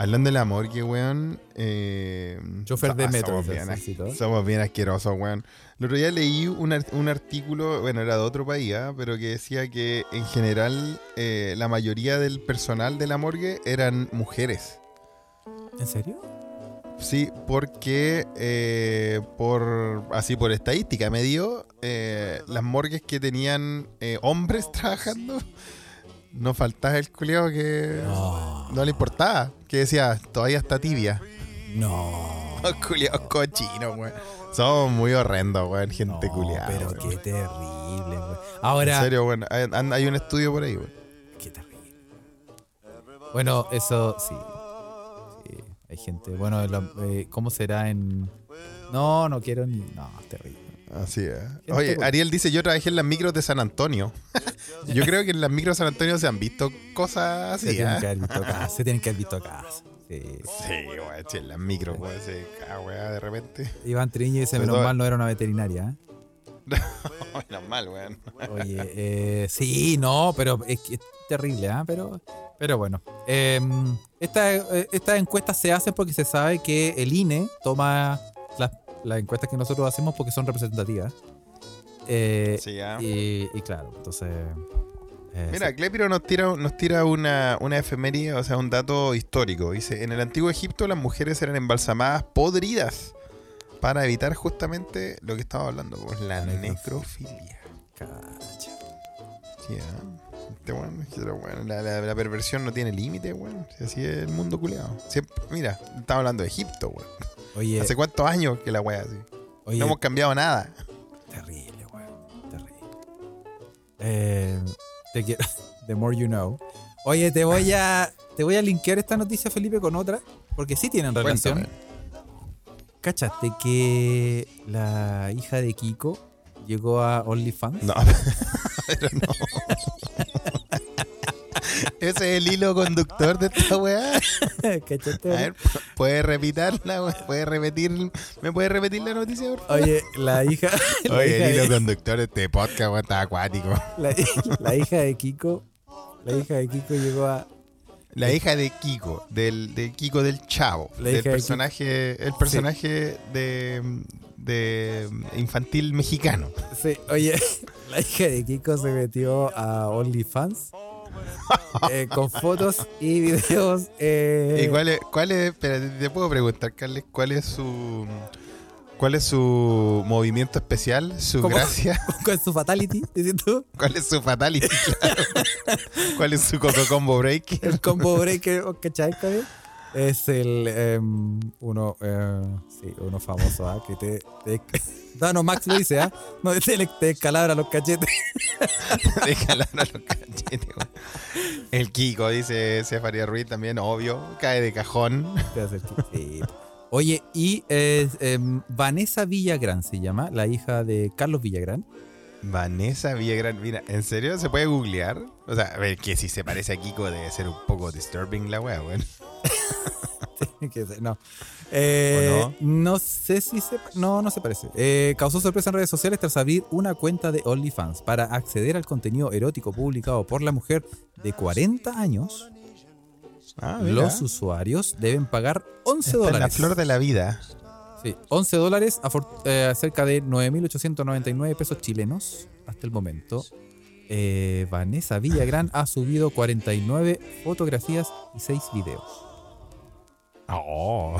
Hablando del amor, que weón. Eh, Chofer de metro. Somos bien, asquerosos, weón. El otro día leí un, artículo, bueno, era de otro país, ¿ah? pero que decía que en general eh, la mayoría del personal de la morgue eran mujeres. ¿En serio? Sí, porque eh, por así por estadística me dio eh, las morgues que tenían hombres *laughs* trabajando no faltaba el culiao que no. le importaba. Que decía, todavía está tibia. No. *laughs* culiados cochinos, weón. Somos muy horrendos, weón. Gente no, Pero qué terrible, weón. Ahora. En serio, weón. Hay, un estudio por ahí, weón. Qué terrible. Bueno, eso sí. Sí, hay gente. Bueno, eh, ¿cómo será en.? No, no quiero ni. No, es terrible. Así es. Oye, Ariel dice, yo trabajé en las micros de San Antonio. *laughs* yo creo que en las micros de San Antonio se han visto cosas así. Se tienen ¿eh? que haber visto acá. Se tienen que haber visto acá. Sí, sí güey, en las micros, güey, se weá, de repente. Iván Triño dice, menos mal no era una veterinaria. ¿eh? *laughs* menos mal, güey. Oye, eh, sí, no, pero es, es terrible, ¿eh? Pero, pero bueno. Em, estas esta encuestas se hacen porque se sabe que el INE toma las encuestas que nosotros hacemos porque son representativas. Eh, sí, ya. y, claro, entonces. Eh, Mira, Clepiro nos tira, nos tira una, una efemería, o sea, un dato histórico. Dice, en el antiguo Egipto las mujeres eran embalsamadas podridas para evitar justamente lo que estaba hablando, pues, la necrofilia. Cacha. Sí, este, bueno, la, perversión no tiene límite, weón. así es el mundo culiado. Mira, estamos hablando de Egipto, weón. Oye. ¿Hace cuántos años que la weá así? no hemos cambiado nada. Terrible, weón. Terrible. Eh, te quiero. *laughs* The more you know. Oye, te voy a. Te voy a linkear esta noticia, Felipe, con otra. Porque sí tienen relación. ¿Cachaste que la hija de Kiko llegó a OnlyFans? No, *laughs* pero no. *laughs* Ese es el hilo conductor de esta weá. *laughs* A ver, ¿puedes repetirla? ¿Puedes repetir? ¿Me puedes repetir la noticia, por favor? Oye, la hija. *laughs* Oye, el hilo conductor de este podcast, está acuático. La, la hija de Kiko. La hija de Kiko llegó a la hija de Kiko, del, de Kiko del Chavo. el personaje, el personaje de, de infantil mexicano. Sí, oye, *laughs* la hija de Kiko se metió a OnlyFans *laughs* eh, con fotos y videos. Eh... ¿Y cuál es, cuál es, te puedo preguntar, Carles, cuál es su ¿Cuál es su movimiento especial? ¿Su gracia? *laughs* ¿Cuál es su fatality? ¿Dices tú? ¿Cuál es su fatality? *laughs* ¿Cuál es su coco combo breaker? El combo breaker, ¿cachai? Es el um, uno, uh, sí, uno famoso, ¿ah? Que te, te *laughs* Dano Max lo dice, ¿ah? No, *laughs* te, te descalabra los cachetes. *laughs* te descalabra los cachetes, El Kiko, dice Cefaria Ruiz también, obvio. Cae de cajón. Te hace el Sí. Oye, y em, Vanessa Villagrán se llama, la hija de Carlos Villagrán. Vanessa Villagrán, mira, ¿en serio se puede googlear? O sea, a ver, que si se parece a Kiko debe ser un poco disturbing la wea, weón. *laughs* no. Eh, no? sé si se. No, no se parece. Eh, causó sorpresa en redes sociales tras abrir una cuenta de OnlyFans para acceder al contenido erótico publicado por la mujer de 40 años Ah, los usuarios deben pagar 11 dólares. la flor de la vida. Sí, 11 dólares a eh, cerca de 9.899 pesos chilenos hasta el momento. Eh, Vanessa Villagrán ha subido 49 fotografías y 6 videos. Oh.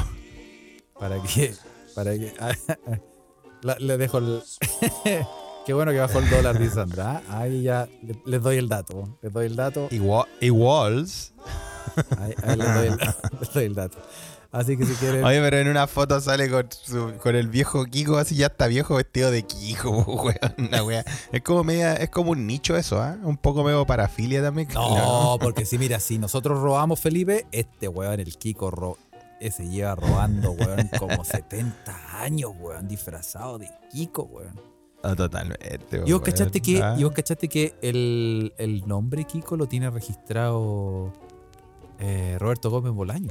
Para que. Para que. *laughs* le dejo el. *laughs* Qué bueno que bajó el dólar, dice Sandra. Ahí ya les doy el dato. Les doy el dato. Iguals. Ahí, les, doy el, *laughs* dato. Así que si quieren. Oye, pero en una foto sale con, con el viejo Kiko, así ya está viejo vestido de Kiko, *laughs* weón. Es como media, es como un nicho eso, ¿ah? Un poco medio parafilia también. No, porque si mira, si nosotros robamos Felipe, este weón, el Kiko ro ese lleva robando, weón, como 70 años, weón, disfrazado de Kiko, weón. Ah, totalmente. Y vos cachaste que, y vos cachaste que el, el nombre Kiko lo tiene registrado eh, Roberto Gómez Bolaño.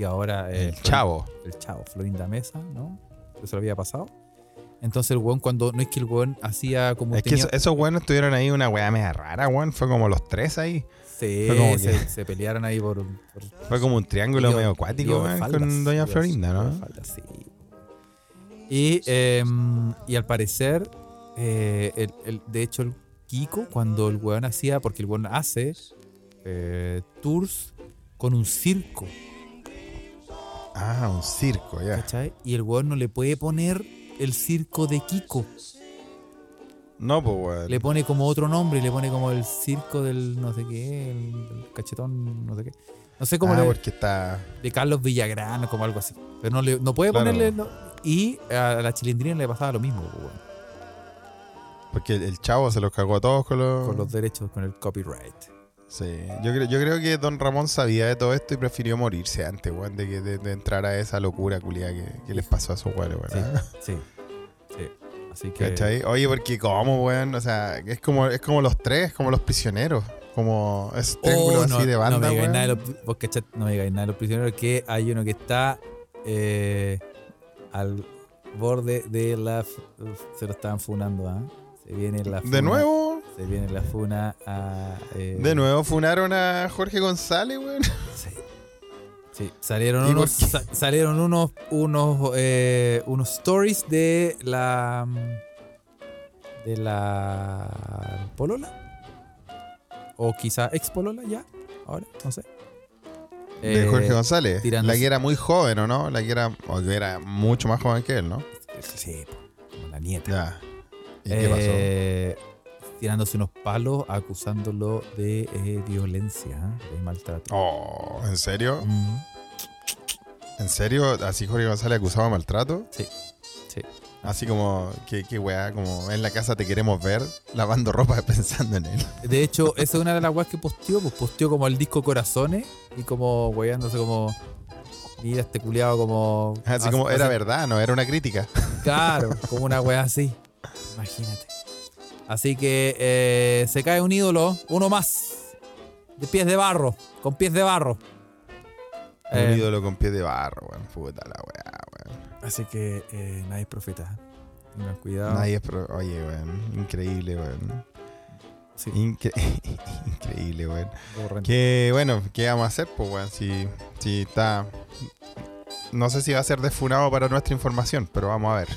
Y ahora. El Chavo. El Chavo, Florinda Mesa, ¿no? Eso lo había pasado. Entonces el weón, cuando. No es que el weón hacía como. Es que esos weones estuvieron ahí una weá media rara, weón. Fue como los tres ahí. Sí, se, pelearon ahí por, Fue como un triángulo medio acuático, con Doña Florinda, ¿no? sí. Y, em, y al parecer, eh, el, de hecho, el Kiko, cuando el weón hacía, porque el weón hace eh, tours con un circo. Ah, un circo, ya. Y el weón no le puede poner el circo de Kiko. No, pues weón. Le pone como otro nombre, le pone como el circo del no sé qué, el, cachetón, no sé qué. No sé cómo ah, le. porque está. De Carlos Villagrán o como algo así. Pero no, le, no puede ponerle. y a la chilindrina le pasaba lo mismo, pues, weón. Porque el, chavo se los cagó a todos con los. Con los derechos, con el copyright. Sí, yo creo, yo creo que Don Ramón sabía de todo esto y prefirió morirse antes, weón, de, que, de, entrar a esa locura culia que, les pasó a su weón, weón. Sí, sí, Así que. ¿Cachai? Oye, porque como, weón, o sea, es como, es como los tres, como los prisioneros. Como ese oh, triángulo así de banda. No me digáis nada de los, vos no me digáis nada de los prisioneros, que hay uno que está eh, al borde de la. Se lo estaban funando, ¿ah? Se viene la. ¿De nuevo? Viene la funa a. Eh, de nuevo funaron a Jorge González, weón. Sí. Sí, salieron unos, salieron unos, unos, eh, unos stories de la. de la. Polola. o quizá ex polola ya, ahora, no sé. De Jorge Eh, González. tirándose- La que era muy joven, ¿o no? La que era, o que era mucho más joven que él, ¿no? Sí, la nieta. Ya. ¿Y qué pasó? Tirándose unos palos, acusándolo de eh, violencia, de maltrato. Oh, ¿en serio? Mm, ¿En serio? ¿Así Jorge González acusaba de maltrato? Sí, sí. Así como, qué, qué weá, como en la casa te queremos ver, lavando ropa *laughs* pensando en él. De hecho, esa es una de las weas que posteó, pues posteó como el disco Corazones y como weyándose como. Mira este culiado como. Así como, así- era verdad, no era una crítica. Claro, *laughs* como una wea así. Imagínate. Así que eh, se cae un ídolo, uno más. De pies de barro, con pies de barro. Un Eh, ídolo con pie de barro, weón. Puta la weá, weón. Así que eh, nadie es profeta. Tengan cuidado. Nadie es pro- Oye, weón. Increíble, weón. Sí, Incre- *laughs* Increíble, weón. Que bueno, ¿qué vamos a hacer? Pues, weón, si, si está. No sé si va a ser defunado para nuestra información, pero vamos a ver.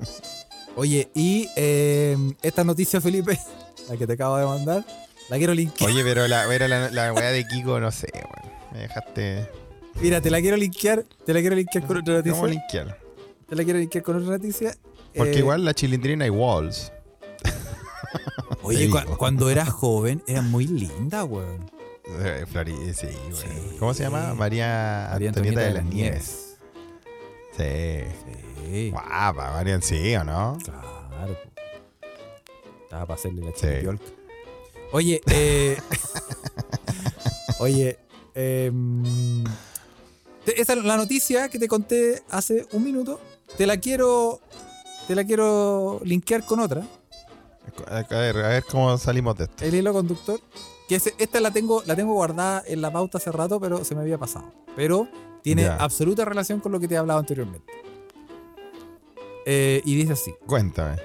*laughs* Oye, y eh, esta noticia, Felipe, *laughs* la que te acabo de mandar, la quiero linkear. Oye, pero la, la, la weá de Kiko, no sé, weón. Me dejaste. Mira, te la quiero linkear, te la quiero linkear con otra noticia. ¿Cómo linkear? Te la quiero linkear con otra noticia. Porque Eh, igual la chilindrina hay walls. *laughs* Oye, cuando era joven, era muy linda, weón. Eh, sí, weón. Sí. ¿Cómo se llama? María, María Antonieta de las Nieves. Sí. Sí, Guapa, Marian, sí, ¿o no? claro. Estaba para hacerle la chiripiolca. Oye, eh. *laughs* oye, te- esa es la noticia que te conté hace un minuto. Te la quiero. Te la quiero linkear con otra. A ver, a ver cómo salimos de esto. El hilo conductor. Que es- esta la tengo, la tengo guardada en la pauta hace rato, pero se me había pasado. Pero tiene Ya. absoluta relación con lo que te he hablado anteriormente. Eh, y dice así. Cuéntame.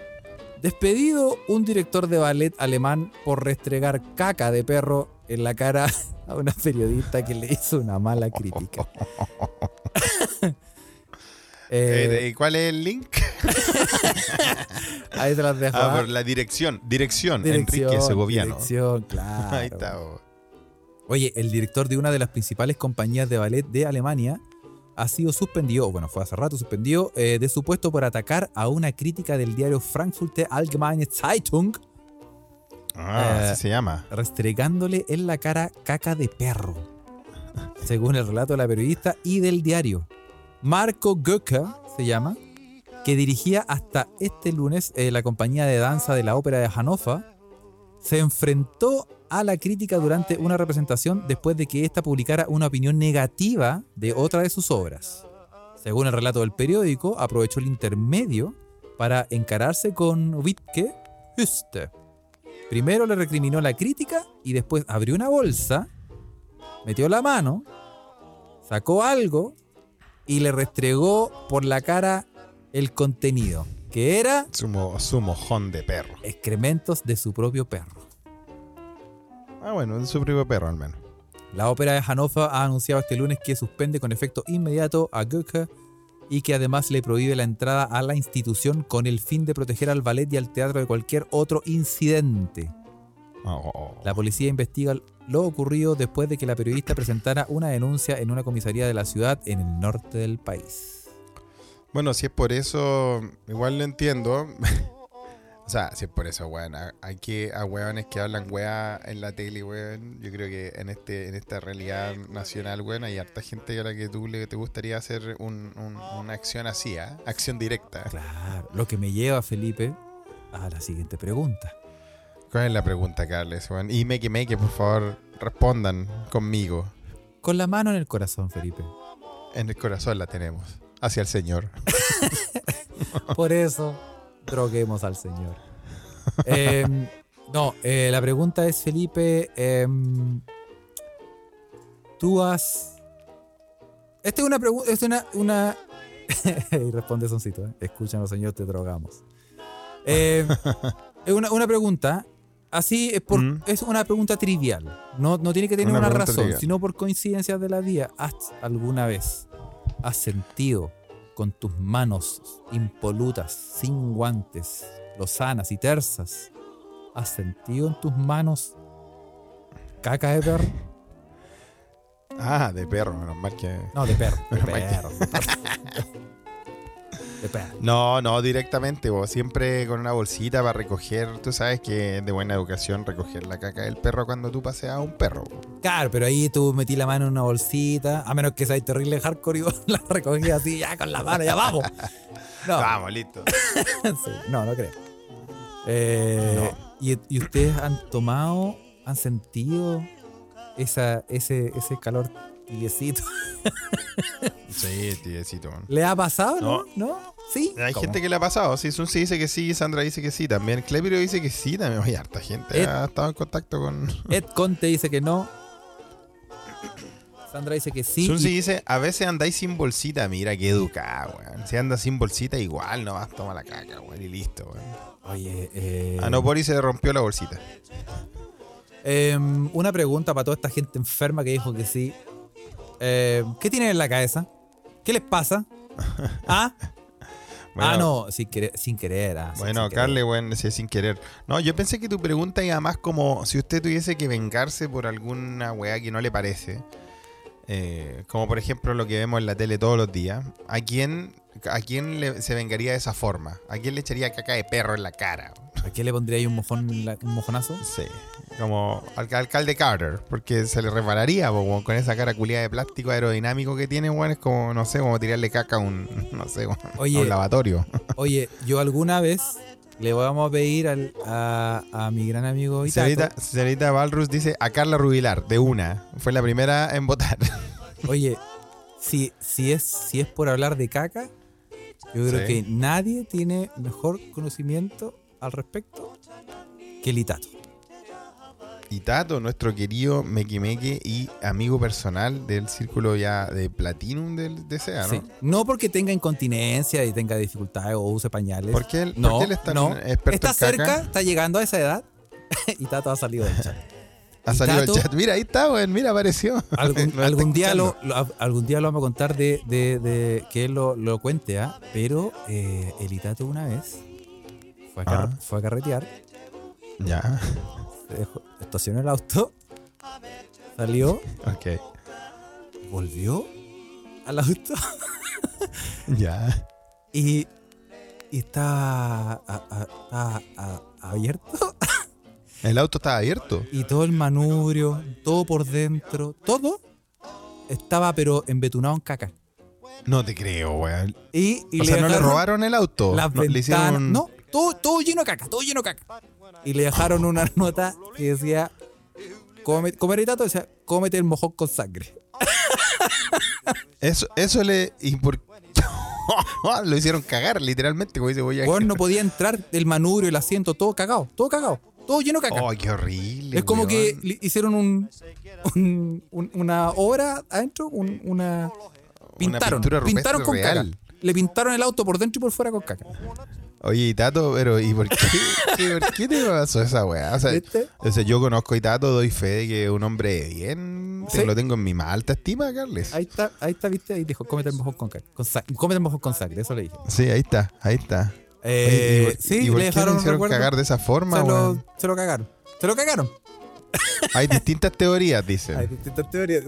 Despedido un director de ballet alemán por restregar caca de perro en la cara *laughs* a una periodista que le hizo una mala crítica. *laughs* Eh, Eh, ¿Y cuál es el link? *laughs* ahí te las dejo. Ah, ¿ah? por la dirección. Dirección, Dirección, Enrique Segoviano. dirección, claro. Ahí está. oh. Oye, el director de una de las principales compañías de ballet de Alemania ha sido suspendido, bueno, fue hace rato suspendido, eh, de su puesto por atacar a una crítica del diario Frankfurter Allgemeine Zeitung, Ah, Eh, así se llama. restregándole en la cara caca de perro, según el relato de la periodista y del diario. Marco Göcke se llama, que dirigía hasta este lunes eh, la compañía de danza de la ópera de Hannover, se enfrentó a la crítica durante una representación después de que ésta publicara una opinión negativa de otra de sus obras. Según el relato del periódico, aprovechó el intermedio para encararse con Wittke Hüste. Primero le recriminó la crítica y después abrió una bolsa, metió la mano, sacó algo y le restregó por la cara el contenido, que era Su, mo- su mojón de perro. excrementos de su propio perro. Ah, bueno, es su propio perro al menos. La ópera de Hannover ha anunciado este lunes que suspende con efecto inmediato a Goethe y que además le prohíbe la entrada a la institución con el fin de proteger al ballet y al teatro de cualquier otro incidente. Oh. La policía investiga lo ocurrido después de que la periodista presentara una denuncia en una comisaría de la ciudad en el norte del país. Bueno, si es por eso, igual lo entiendo. *laughs* o sea, si es por eso, weón. a- Hay que a weones que hablan weá en la tele, weón. Yo creo que en este en esta realidad nacional, weón, hay harta gente a la que tú le, te gustaría hacer un- un- una acción así, ¿ah? Acción directa. Claro, lo que me lleva, Felipe, a la siguiente pregunta. ¿Cuál es la pregunta, Carles, weón? Y Meque Meque, por favor, respondan conmigo. Con la mano en el corazón, Felipe. En el corazón la tenemos. Hacia el Señor. *laughs* Por eso, droguemos al Señor. Em, no, eh, la pregunta es, Felipe, em, tú has... Esta es una pregunta, es una... una... *laughs* y responde Soncito, ¿eh? escúchanos, Señor, te drogamos. Em, *laughs* es una, una pregunta, así es, por, Mm. es una pregunta trivial. No, no tiene que tener Una razón, trivial. sino por coincidencias de la vida. ¿Has alguna vez has sentido con tus manos impolutas, sin guantes, lozanas y tersas, has sentido en tus manos caca de perro. Ah, de perro, menos mal que. No, de perro. De perro. *laughs* No, no, directamente, vos. Siempre con una bolsita para recoger. Tú sabes que es de buena educación recoger la caca del perro cuando tú paseas a un perro. po. Claro, pero ahí tú metí la mano en una bolsita, a menos que seas terrible hardcore y vos *laughs* la recogías así, ya con la mano, ya vamos. No, Vamos, listo. *laughs* sí, no, no creo. Eh, ¿y, y ustedes han tomado, han sentido esa, ese, ese calor tibiecito? *laughs* Sí, tiecito. man. ¿Le ha pasado, no? ¿No? ¿Sí? Hay ¿Cómo? gente que le ha pasado. Sí, Sun sí dice que sí, Sandra dice que sí también. Clepiro dice que sí también. Oye, harta gente Ed- ha estado en contacto con. *laughs* Ed Conte dice que no. Sandra dice que sí. Sun y- dice, a veces andáis sin bolsita. Mira, qué educada, weón. Si andas sin bolsita, igual no vas a tomar la caca, weón. Y listo, weón. Oye, eh, A no por y se rompió la bolsita. Em, una pregunta para toda esta gente enferma que dijo que sí. Em, ¿Qué tienen en la cabeza? ¿Qué les pasa? *laughs* ¿Ah? Ah, no, sin querer. Sin querer ah, Bueno, sin querer. Carle, bueno, sí, sin querer. No, yo pensé que tu pregunta iba más como si usted tuviese que vengarse por alguna weá que no le parece. Eh, como por ejemplo lo que vemos en la tele todos los días. ¿A quién, a quién le- se vengaría de esa forma? ¿A quién le echaría caca de perro en la cara? ¿A qué le pondría ahí un, mojón, un mojonazo? Sí, como al alcalde Carter, porque se le resbalaría po, weón, con esa cara culiada de plástico aerodinámico que tiene, weón, es como, no sé, como tirarle caca a un, *laughs* no sé, a Oye. un lavatorio. *laughs* Oye, yo alguna vez le vamos a pedir al- a, a mi gran amigo Itato. Señorita, señorita Valrus dice a Carla Rubilar, de una. Fue la primera en votar. *laughs* Oye, si, si, es, si es por hablar de caca, yo creo Sí. que nadie tiene mejor conocimiento al respecto que el Itato. Y Tato, nuestro querido Meque Meque y amigo personal del círculo ya de Platinum del DCA, ¿no? Sí. No porque tenga incontinencia y tenga dificultades o use pañales. ¿Por qué él, no, por qué él es tan no. experto Está en caca? cerca, está llegando a esa edad *laughs* y Tato ha salido del chat. Ha salido el chat. Mira, ahí está, weón. Mira, apareció. *laughs* Algún, día lo, algún día lo vamos a contar de, de- de que él lo, lo cuente, ¿ah? Pero eh, el Itato una vez fue a, car- Ah. fue a carretear, Ya. se dejó- estacionó el auto, salió, Ok. volvió al auto *laughs* Ya. y, y está, a- a- está a- abierto *laughs* El auto estaba abierto. y todo el manubrio, todo por dentro, todo estaba pero embetunado en caca. No te creo, weón. Y, y O sea, no le robaron el auto. las No, le hicieron un- No, todo, todo lleno de caca, todo lleno de caca. Y le dejaron una *laughs* nota que decía, come, comer y tato, decía, cómete el mojón con sangre. Eso, eso le. ¿Y por *laughs* Lo hicieron cagar, literalmente. Como dice, voy a. No podía entrar el manubrio, el asiento, todo cagado, todo cagado, todo lleno de caca. Oh, qué horrible. es como que weón. hicieron un, un- un- una obra adentro, un- una... Pintaron, pintaron con real. caca. Le pintaron el auto por dentro y por fuera con caca. Oye, Tato, pero ¿y por qué, *laughs* qué- por qué te pasó esa weá? O o sea, yo conozco a Itato, doy fe de que es un hombre bien. Sí. Lo tengo en mi más alta estima, Carles. Ahí está, ahí está, viste, ahí dijo, cómete el mojón con caca. Con cómete el mojón con sangre, eso le dije. Sí, ahí está, ahí está. Eh, Oye, ¿y por- sí, ¿y por le dejaron hicieron cagar de esa forma, se, lo, se lo cagaron. Se lo cagaron. *laughs* Hay distintas teorías, dicen. Hay distintas teorías.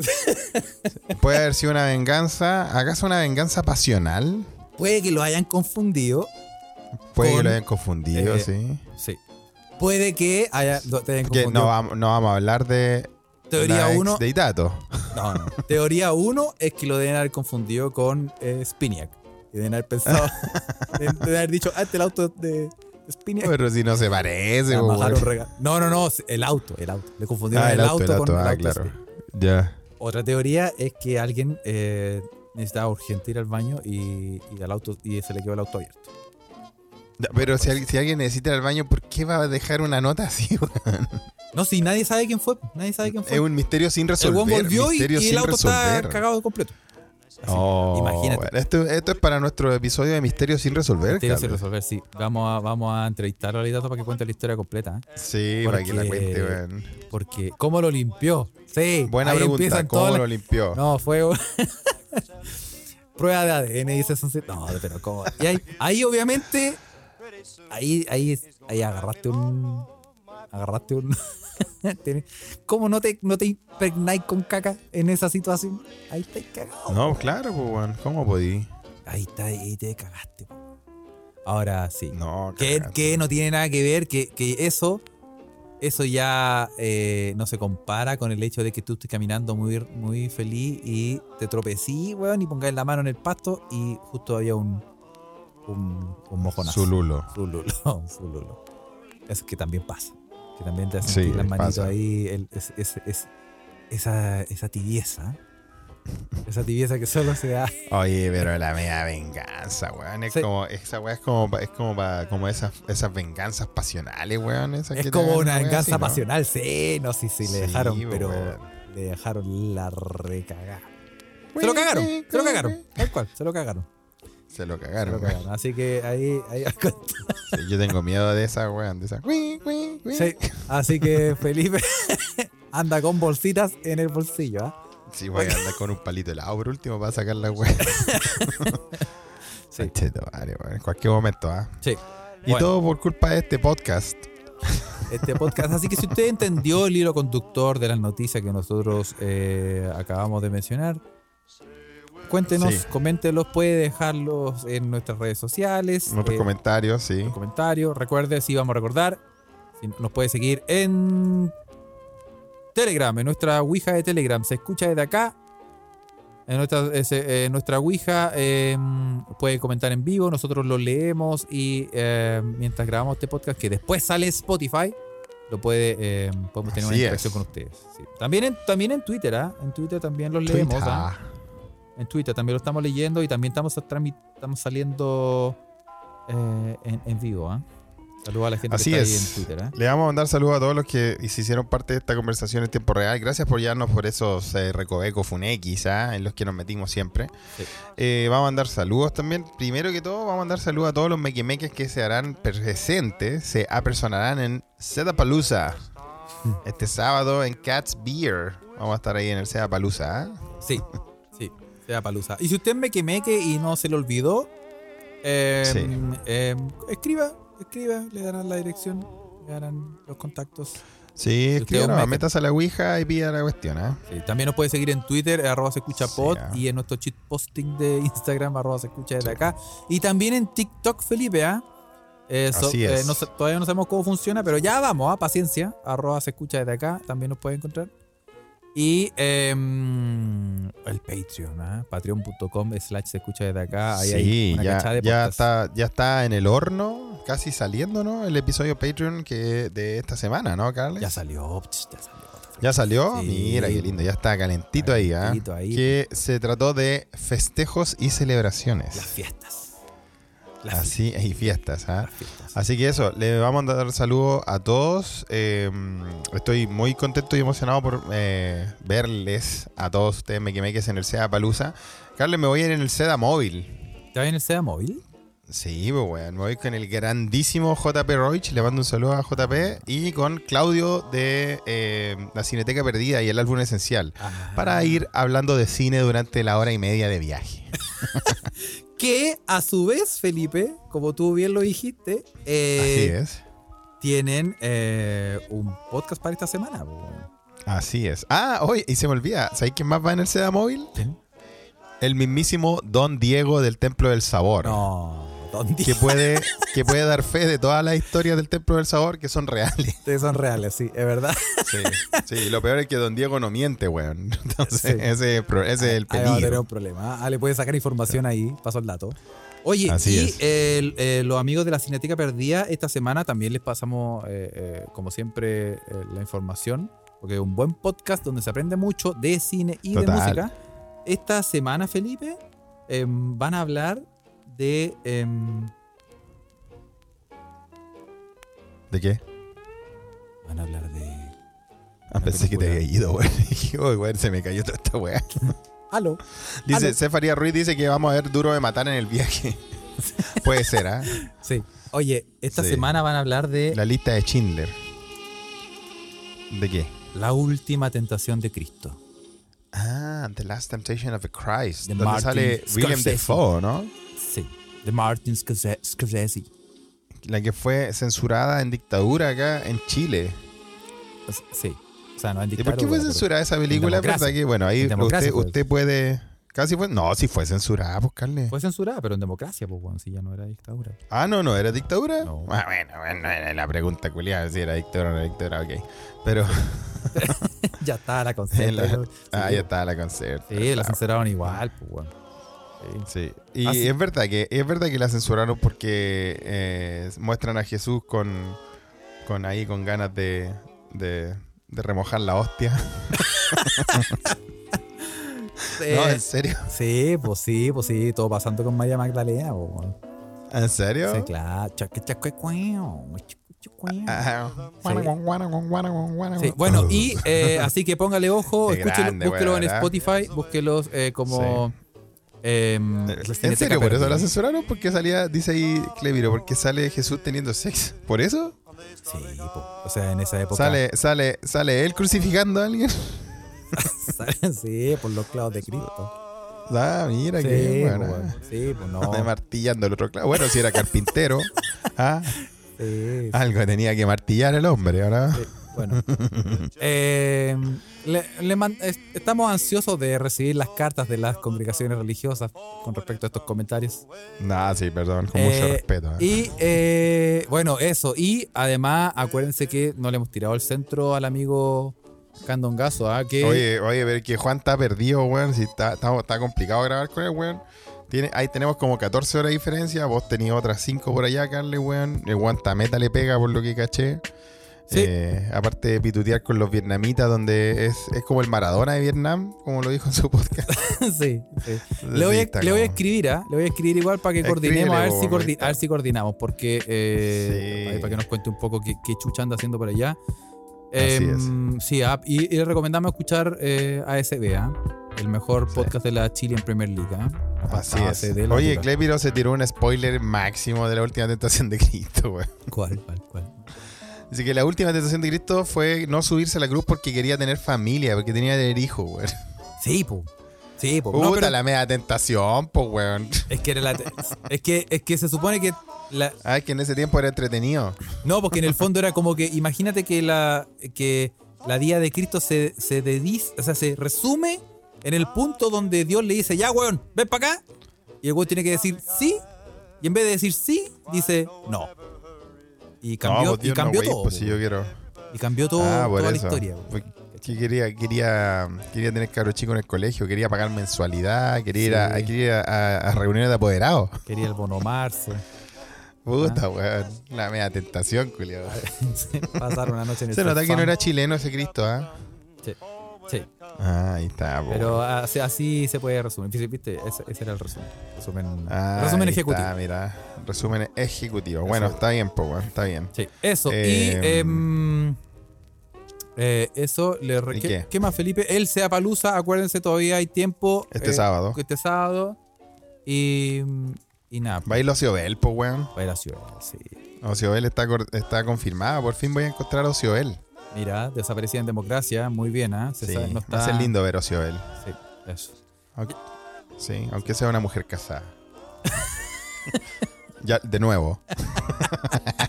*laughs* Puede haber sido una venganza. ¿Acaso una venganza pasional? Puede que lo hayan confundido. Puede que lo hayan confundido, eh, sí. Sí. Puede que haya, lo- te hayan confundido. no vamos, no vamos a hablar de. Teoría la ex 1. De Itato. No, no. Teoría 1 es que lo deben haber confundido con eh, Spiniak. Deben haber pensado. *laughs* deben, deben haber dicho, ah, este es el auto de Spiniak. Pero si no se parece, No, no, no. El auto, el auto. Le confundieron Ah, el, auto, con el ah, auto. claro. Spiniak. Ya. Otra teoría es que alguien eh, necesitaba urgente ir al baño y, y al auto y se le quedó el auto abierto. Pero si, si alguien necesita ir al baño, ¿por qué va a dejar una nota así, *laughs* weón? No, si nadie sabe quién fue, nadie sabe quién fue. Es un misterio sin el resolver. weón volvió y, el auto está cagado de completo. Así, Oh, imagínate. bueno, esto, esto es para nuestro episodio de Misterio sin resolver. Misterio sin resolver, sí. Vamos a, vamos a entrevistarlo al Itato para que cuente la historia completa. ¿eh? Sí, para que la Porque- cuente, weón. Porque, ¿cómo lo limpió? Sí. Buena pregunta. ¿Cómo lo limpió? No, fue. *laughs* Prueba de ADN, dice Sunset. No, pero ¿cómo? Y ahí, ahí obviamente. Ahí, ahí, ahí agarraste un. Agarraste un. *laughs* *laughs* ¿Cómo no te, no te impregnáis con caca en esa situación? Ahí estáis cagado. No, claro, pues, weón. ¿Cómo podí? Ahí está, ahí te cagaste. Ahora sí. No, que, que no tiene nada que ver, que, que eso, eso ya eh, no se compara con el hecho de que tú estés caminando muy, muy feliz y te tropecí, weón, y pongáis la mano en el pasto y justo había un, un, un mojonazo. Zululo. Zululo, zululo. *laughs* Es que también pasa. Que también te hacen Sí, sentir las manitos ahí, el- es- es- es- esa, esa tibieza. *laughs* Esa tibieza que solo se da. Oye, pero la media venganza, weón. Es Sí. como, esa weá es como, es como, pa- como esas, esas venganzas pasionales, weón. esas Es que como una venganza así, ¿no? pasional, sí, no si Sí, le dejaron, pero weón. le dejaron la recagada. Se lo cagaron, se lo cagaron, tal cual, se lo cagaron. Se lo Se cagaron, lo cagaron. Así que ahí, ahí *laughs* Sí, yo tengo miedo de esa, weón. De esa. sí, así que Felipe *laughs* anda con bolsitas en el bolsillo, ¿ah? Sí, voy a andar con un palito helado por último para sacar la weá. *laughs* Sí. En cualquier momento, ¿ah? Sí. Y Bueno. todo por culpa de este podcast. este podcast. Así que si usted entendió el hilo conductor de las noticias que nosotros eh, acabamos de mencionar, cuéntenos, Sí. coméntelos, puede dejarlos en nuestras redes sociales. En otros eh, comentarios, sí. en comentarios. Recuerde, si vamos a recordar, si nos puede seguir en Telegram, en nuestra Ouija de Telegram. Se escucha desde acá. En nuestra, ese- eh, nuestra Ouija eh, puede comentar en vivo, nosotros lo leemos y eh, mientras grabamos este podcast, que después sale en Spotify, lo puede, eh, podemos tener una interacción es. con ustedes. sí. También, en, también en Twitter, ¿ah? En Twitter también los leemos. Twitter. ¿ah? En Twitter también lo estamos leyendo y también estamos, estamos saliendo eh, en, en vivo. ¿ah? Saludos a la gente Así que está es. ahí en Twitter. ¿ah? Le vamos a mandar saludos a todos los que se hicieron parte de esta conversación en tiempo real. Gracias por llevarnos por esos eh, recovecos funequis ¿ah? en los que nos metimos siempre. Sí. Eh, vamos a mandar saludos también. Primero que todo, vamos a mandar saludos a todos los mequimeques que se harán presentes, se apersonarán en Sedapalooza. Este sábado en Cats Beer. Vamos a estar ahí en el Sedapalooza. ¿ah? Sí, sí, *laughs* sea palusa. Y si usted me quemeque y no se le olvidó, eh, Sí. eh, escriba, escriba, le darán la dirección, le darán los contactos. Sí, usted escríbanos, es un meque. métase a la Ouija y pida la cuestión. Sí, también nos puede seguir en Twitter, arroba se escucha pod, Sí, ah. y en nuestro cheat posting de Instagram, arroba se escucha desde acá. Y también en TikTok, Felipe, ¿ah? Eso, Así eh, no sé- todavía no sabemos cómo funciona, pero ya vamos, ¿ah? paciencia. Arroba se escucha desde acá, también nos puede encontrar. Y em, el Patreon, ¿ah? patreon.com slash se escucha desde acá. Ahí hay Sí, una ya, de ya, está, ya está en el horno, casi saliendo, ¿no? El episodio Patreon que de esta semana, ¿no, Carles? Ya salió, ya salió. ¿Ya salió? Sí. Mira qué lindo, ya está calentito, ahí, ¿ah? Calentito ahí. Que se trató de festejos y celebraciones. Las fiestas. Las Así, y fiestas, ¿ah? Fiestas. Así que eso, le vamos a dar saludos a todos. eh, estoy muy contento y emocionado por eh, verles a todos ustedes mequimeques en el SEDA Palusa. Carles, me voy a ir en el SEDA móvil. ¿Te va en el SEA móvil? Sí, pues weón, me voy con el grandísimo JP Roich, le mando un saludo a JP y con Claudio de eh, La Cineteca Perdida y el álbum esencial Ah. para ir hablando de cine durante la hora y media de viaje. *laughs* Que a su vez, Felipe, como tú bien lo dijiste, eh, Así es. tienen eh, un podcast para esta semana. Así es. Ah, oye, y se me olvida, ¿sabes quién más va en el SEDA móvil? El mismísimo Don Diego del Templo del Sabor. No, ¿dónde Que puede, que puede dar fe de todas las historias del Templo del Sabor que son reales. Ustedes son reales, sí, es verdad. Sí, sí, lo peor es que Don Diego no miente, weón. *laughs* Entonces, Sí. ese, es ese es el Ahí vamos a tener peligro. un problema. Ah, le puede sacar información ahí, paso el dato. Oye, Así y el- eh, los amigos de la Cineteca Perdida, esta semana también les pasamos, eh, eh, como siempre, eh, la información, porque es un buen podcast donde se aprende mucho de cine y de música. Esta semana, Felipe, em, van a hablar de... em, ¿De qué? van a hablar de... Ah, pensé que te había ido, *laughs* weón. Dije, "Uy, weón, se me cayó toda esta weá. Aló. Dice. Cefaría Ruiz dice que vamos a ver Duro de Matar en el viaje. *laughs* Puede ser, ¿ah? Sí. Oye, esta Sí. semana van a hablar de La lista de Schindler. ¿De qué? La última tentación de Cristo. Ah, The Last Temptation of the Christ. De donde Martin sale William Scorsese. Defoe, ¿no? Sí. De Martin Scorse- Scorsese. La que fue censurada en dictadura acá en Chile. Sí. O sea, no en ¿Y por qué fue dictadura, censurada esa película? Verdad que, bueno, ahí democracia usted, puede. Casi fue. No, si fue censurada, pues, Carle. Fue censurada, pero en democracia, pues, bueno, si ya no era dictadura. Ah, no, no, ¿era dictadura? No. Ah, bueno, bueno, era la pregunta culiada, si era dictadura o no era dictadura, ok. Pero, *laughs* ya está la *laughs* Sí, ah, ya estaba la concerta. Sí, la censuraron igual, pues, bueno. Sí. Y es verdad que es verdad que la censuraron porque eh, muestran a Jesús con, con ahí con ganas de, de, de remojar la hostia. *laughs* no, ¿en serio? Sí, pues sí, pues sí, todo pasando con María Magdalena, pues. ¿En serio? Sí, claro. Sí, bueno, y *laughs* eh, así que póngale ojo, escúchelo, búsquelo en. Spotify, búsquelos eh, como. Em, ¿En Cineteca serio? ¿Por eso la censuraron? Porque salía, dice ahí Cleviro, porque sale Jesús teniendo sexo. ¿Por eso? Sí, po. o sea, en esa época. Sale, sale, sale él crucificando a alguien. *laughs* sí, por los clavos de Cristo. Ah, mira Sí, qué bueno. bueno. Sí, pues no. *laughs* Martillando el otro clavo. Bueno, si era carpintero, *laughs* ah, Sí, algo tenía que martillar el hombre, ¿ahora? Bueno. Eh, le- le man- es- estamos ansiosos de recibir las cartas de las congregaciones religiosas con respecto a estos comentarios. Nah, sí, perdón, con mucho Eh, respeto. ¿eh? Y eh, bueno, eso. Y además, acuérdense que no le hemos tirado el centro al amigo Candongazo, ¿ah? Que Oye, oye, pero que Juan está perdido, weón. Si está, está, está complicado grabar con él, weón. Tiene, ahí tenemos como 14 horas de diferencia. Vos tenías otras 5 por allá, Carly, weón. El Juan meta le pega por lo que caché. Sí. Eh, aparte de pitutear con los vietnamitas, donde es, es como el Maradona de Vietnam, como lo dijo en su podcast. *laughs* sí, sí. Le voy, a, está le voy a como- escribir, ¿ah? Le voy a escribir igual para que coordinemos, a ver, si coordi- a ver si coordinamos, porque eh, Sí. para que nos cuente un poco qué, qué chucha anda haciendo por allá. Así Em, Sí, ah, y, y le recomendamos escuchar eh, ASB, ¿ah? el mejor Sí. podcast de la Chile en Premier League. ¿ah? Así es. Oye. Clepiro se tiró un spoiler máximo de la última tentación de Cristo, weón. ¿Cuál, cuál, cuál? Así que la última tentación de Cristo fue no subirse a la cruz porque quería tener familia, porque tenía que tener hijos, weón. Sí, po. Sí, po. Puta No, pero la media tentación, pues, weón. es, que era la- es, que, es que se supone que la, Ah, es que en ese tiempo era entretenido. No, porque en el fondo era como que, imagínate que la, que la Día de Cristo se, se dediz- o sea, se resume en el punto donde Dios le dice, ya, weón, ven para acá. Y el weón tiene que decir sí. Y en vez de decir sí, dice no. Y cambió, no, pues, y no, cambió todo. pues si yo quiero. Y cambió todo, ah, toda la historia. que quería, quería, quería tener cabros chicos en el colegio, quería pagar mensualidad, quería ir, a, quería ir a, a reuniones de apoderados. Quería el bono marzo. Puta, weón. La media tentación, culiado. *laughs* Pasar una noche en el Se nota que no era chileno ese Cristo, ¿ah? Sí, sí. Ah, ahí está. Pero así, así se puede resumir. ¿Viste? Ese, ese era el resumen. Resumen, Ah, resumen ejecutivo. Está, mira, resumen ejecutivo. Bueno, está bien, po, weón, está bien. Sí, eso. Eh, y em, eh, eso le ¿Y ¿qué, más, Felipe? Él sea palusa, acuérdense, todavía hay tiempo. Este eh, sábado. Este sábado. Y, y nada, Va a ir Ociobel, po, weón. va a ir a Ciudad, sí. Ociobel está, está confirmada. Por fin voy a encontrar a Ociobel. Mira, desaparecida en democracia, muy bien, ¿ah? Se Sí, no va a está- ser lindo ver a Ociobel. Sí, eso. Aunque- Sí, aunque sea una mujer casada. *laughs* ya, de nuevo. *laughs*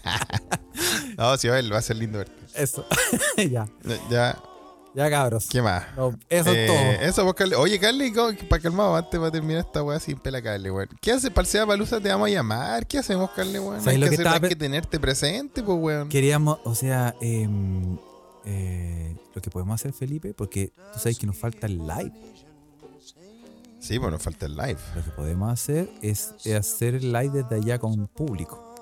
no, Ociobel, va a ser lindo verte. Eso. *laughs* ya, Ya, ya cabros. ¿qué más? No, eso Eh, es todo. Eso, pues, Carly. Oye, Carly, ¿cómo- para calmado, antes para terminar esta weá sin pela Carly, weón. ¿Qué hace? Parcea Palusa, te vamos a llamar. ¿Qué hacemos, Carly, weón? ¿Sabes Hay, lo que, que hacer- estaba hay que tenerte presente, pues, weón. Queríamos, o sea, em, eh, lo que podemos hacer, Felipe, porque tú sabes que nos falta el live. Sí, pues nos falta el live. Lo que podemos hacer es, es hacer el live desde allá con público.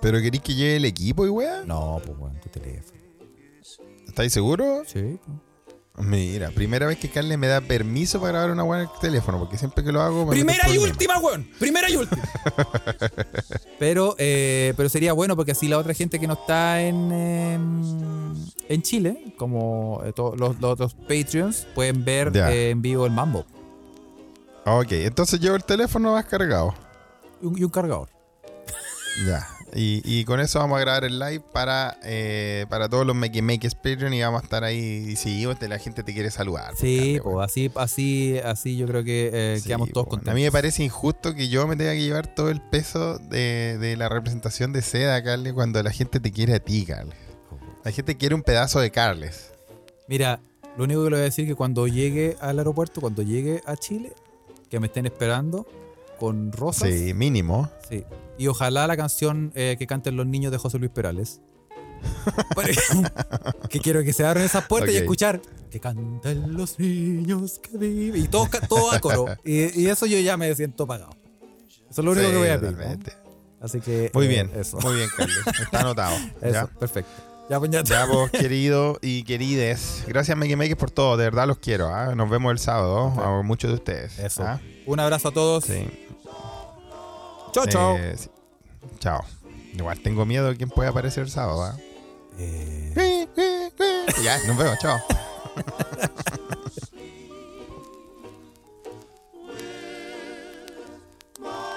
¿Pero queréis que lleve el equipo y weá? No, pues bueno, tu teléfono. ¿Estáis seguros? Sí. Mira, primera vez que Carly me da permiso para grabar una weá en el teléfono, porque siempre que lo hago. me Primera y última, weón. Primera y última. *laughs* pero, eh, pero sería bueno porque así la otra gente que no está en, em, en Chile, como eh, todos los, los otros Patreons, pueden ver eh, en vivo el Mambo. Ok, entonces llevo el teléfono más cargado. Y un, y un cargador. *laughs* Ya. Y, y con eso vamos a grabar el live para, eh, para todos los Make Makers Patreon y vamos a estar ahí. Y si vos te- la gente te quiere saludar. Sí, pues así, así, así yo creo que eh, Sí, quedamos todos po. contentos. A mí me parece injusto que yo me tenga que llevar todo el peso de, de la representación de seda, Carly, cuando la gente te quiere a ti, Carly. La gente quiere un pedazo de Carles. Mira, lo único que le voy a decir es que cuando llegue al aeropuerto, cuando llegue a Chile, que me estén esperando con rosas. Sí, mínimo. Sí. Y ojalá la canción eh, que canten los niños de José Luis Perales. *laughs* que quiero que se abran esas puertas y escuchar que canten los niños que viven. Y todo, todo a coro. *laughs* Y, y eso yo ya me siento pagado. Eso es lo único Sí, que voy a pedir. ¿no? Así que. Muy eh, bien, Eso. muy bien, Carles. Está anotado. *laughs* Eso, ¿ya? perfecto. Ya, pues, ya, ya querido y querides. Gracias, Make Makers, por todo. De verdad los quiero. ¿ah? Nos vemos el sábado. A muchos de ustedes. Eso. ¿ah? Un abrazo a todos. Sí. Chao, chao. Eh, chao. Igual tengo miedo de quién puede aparecer el sábado. ¿ah? Eh. Ya, nos vemos. Chao. *laughs*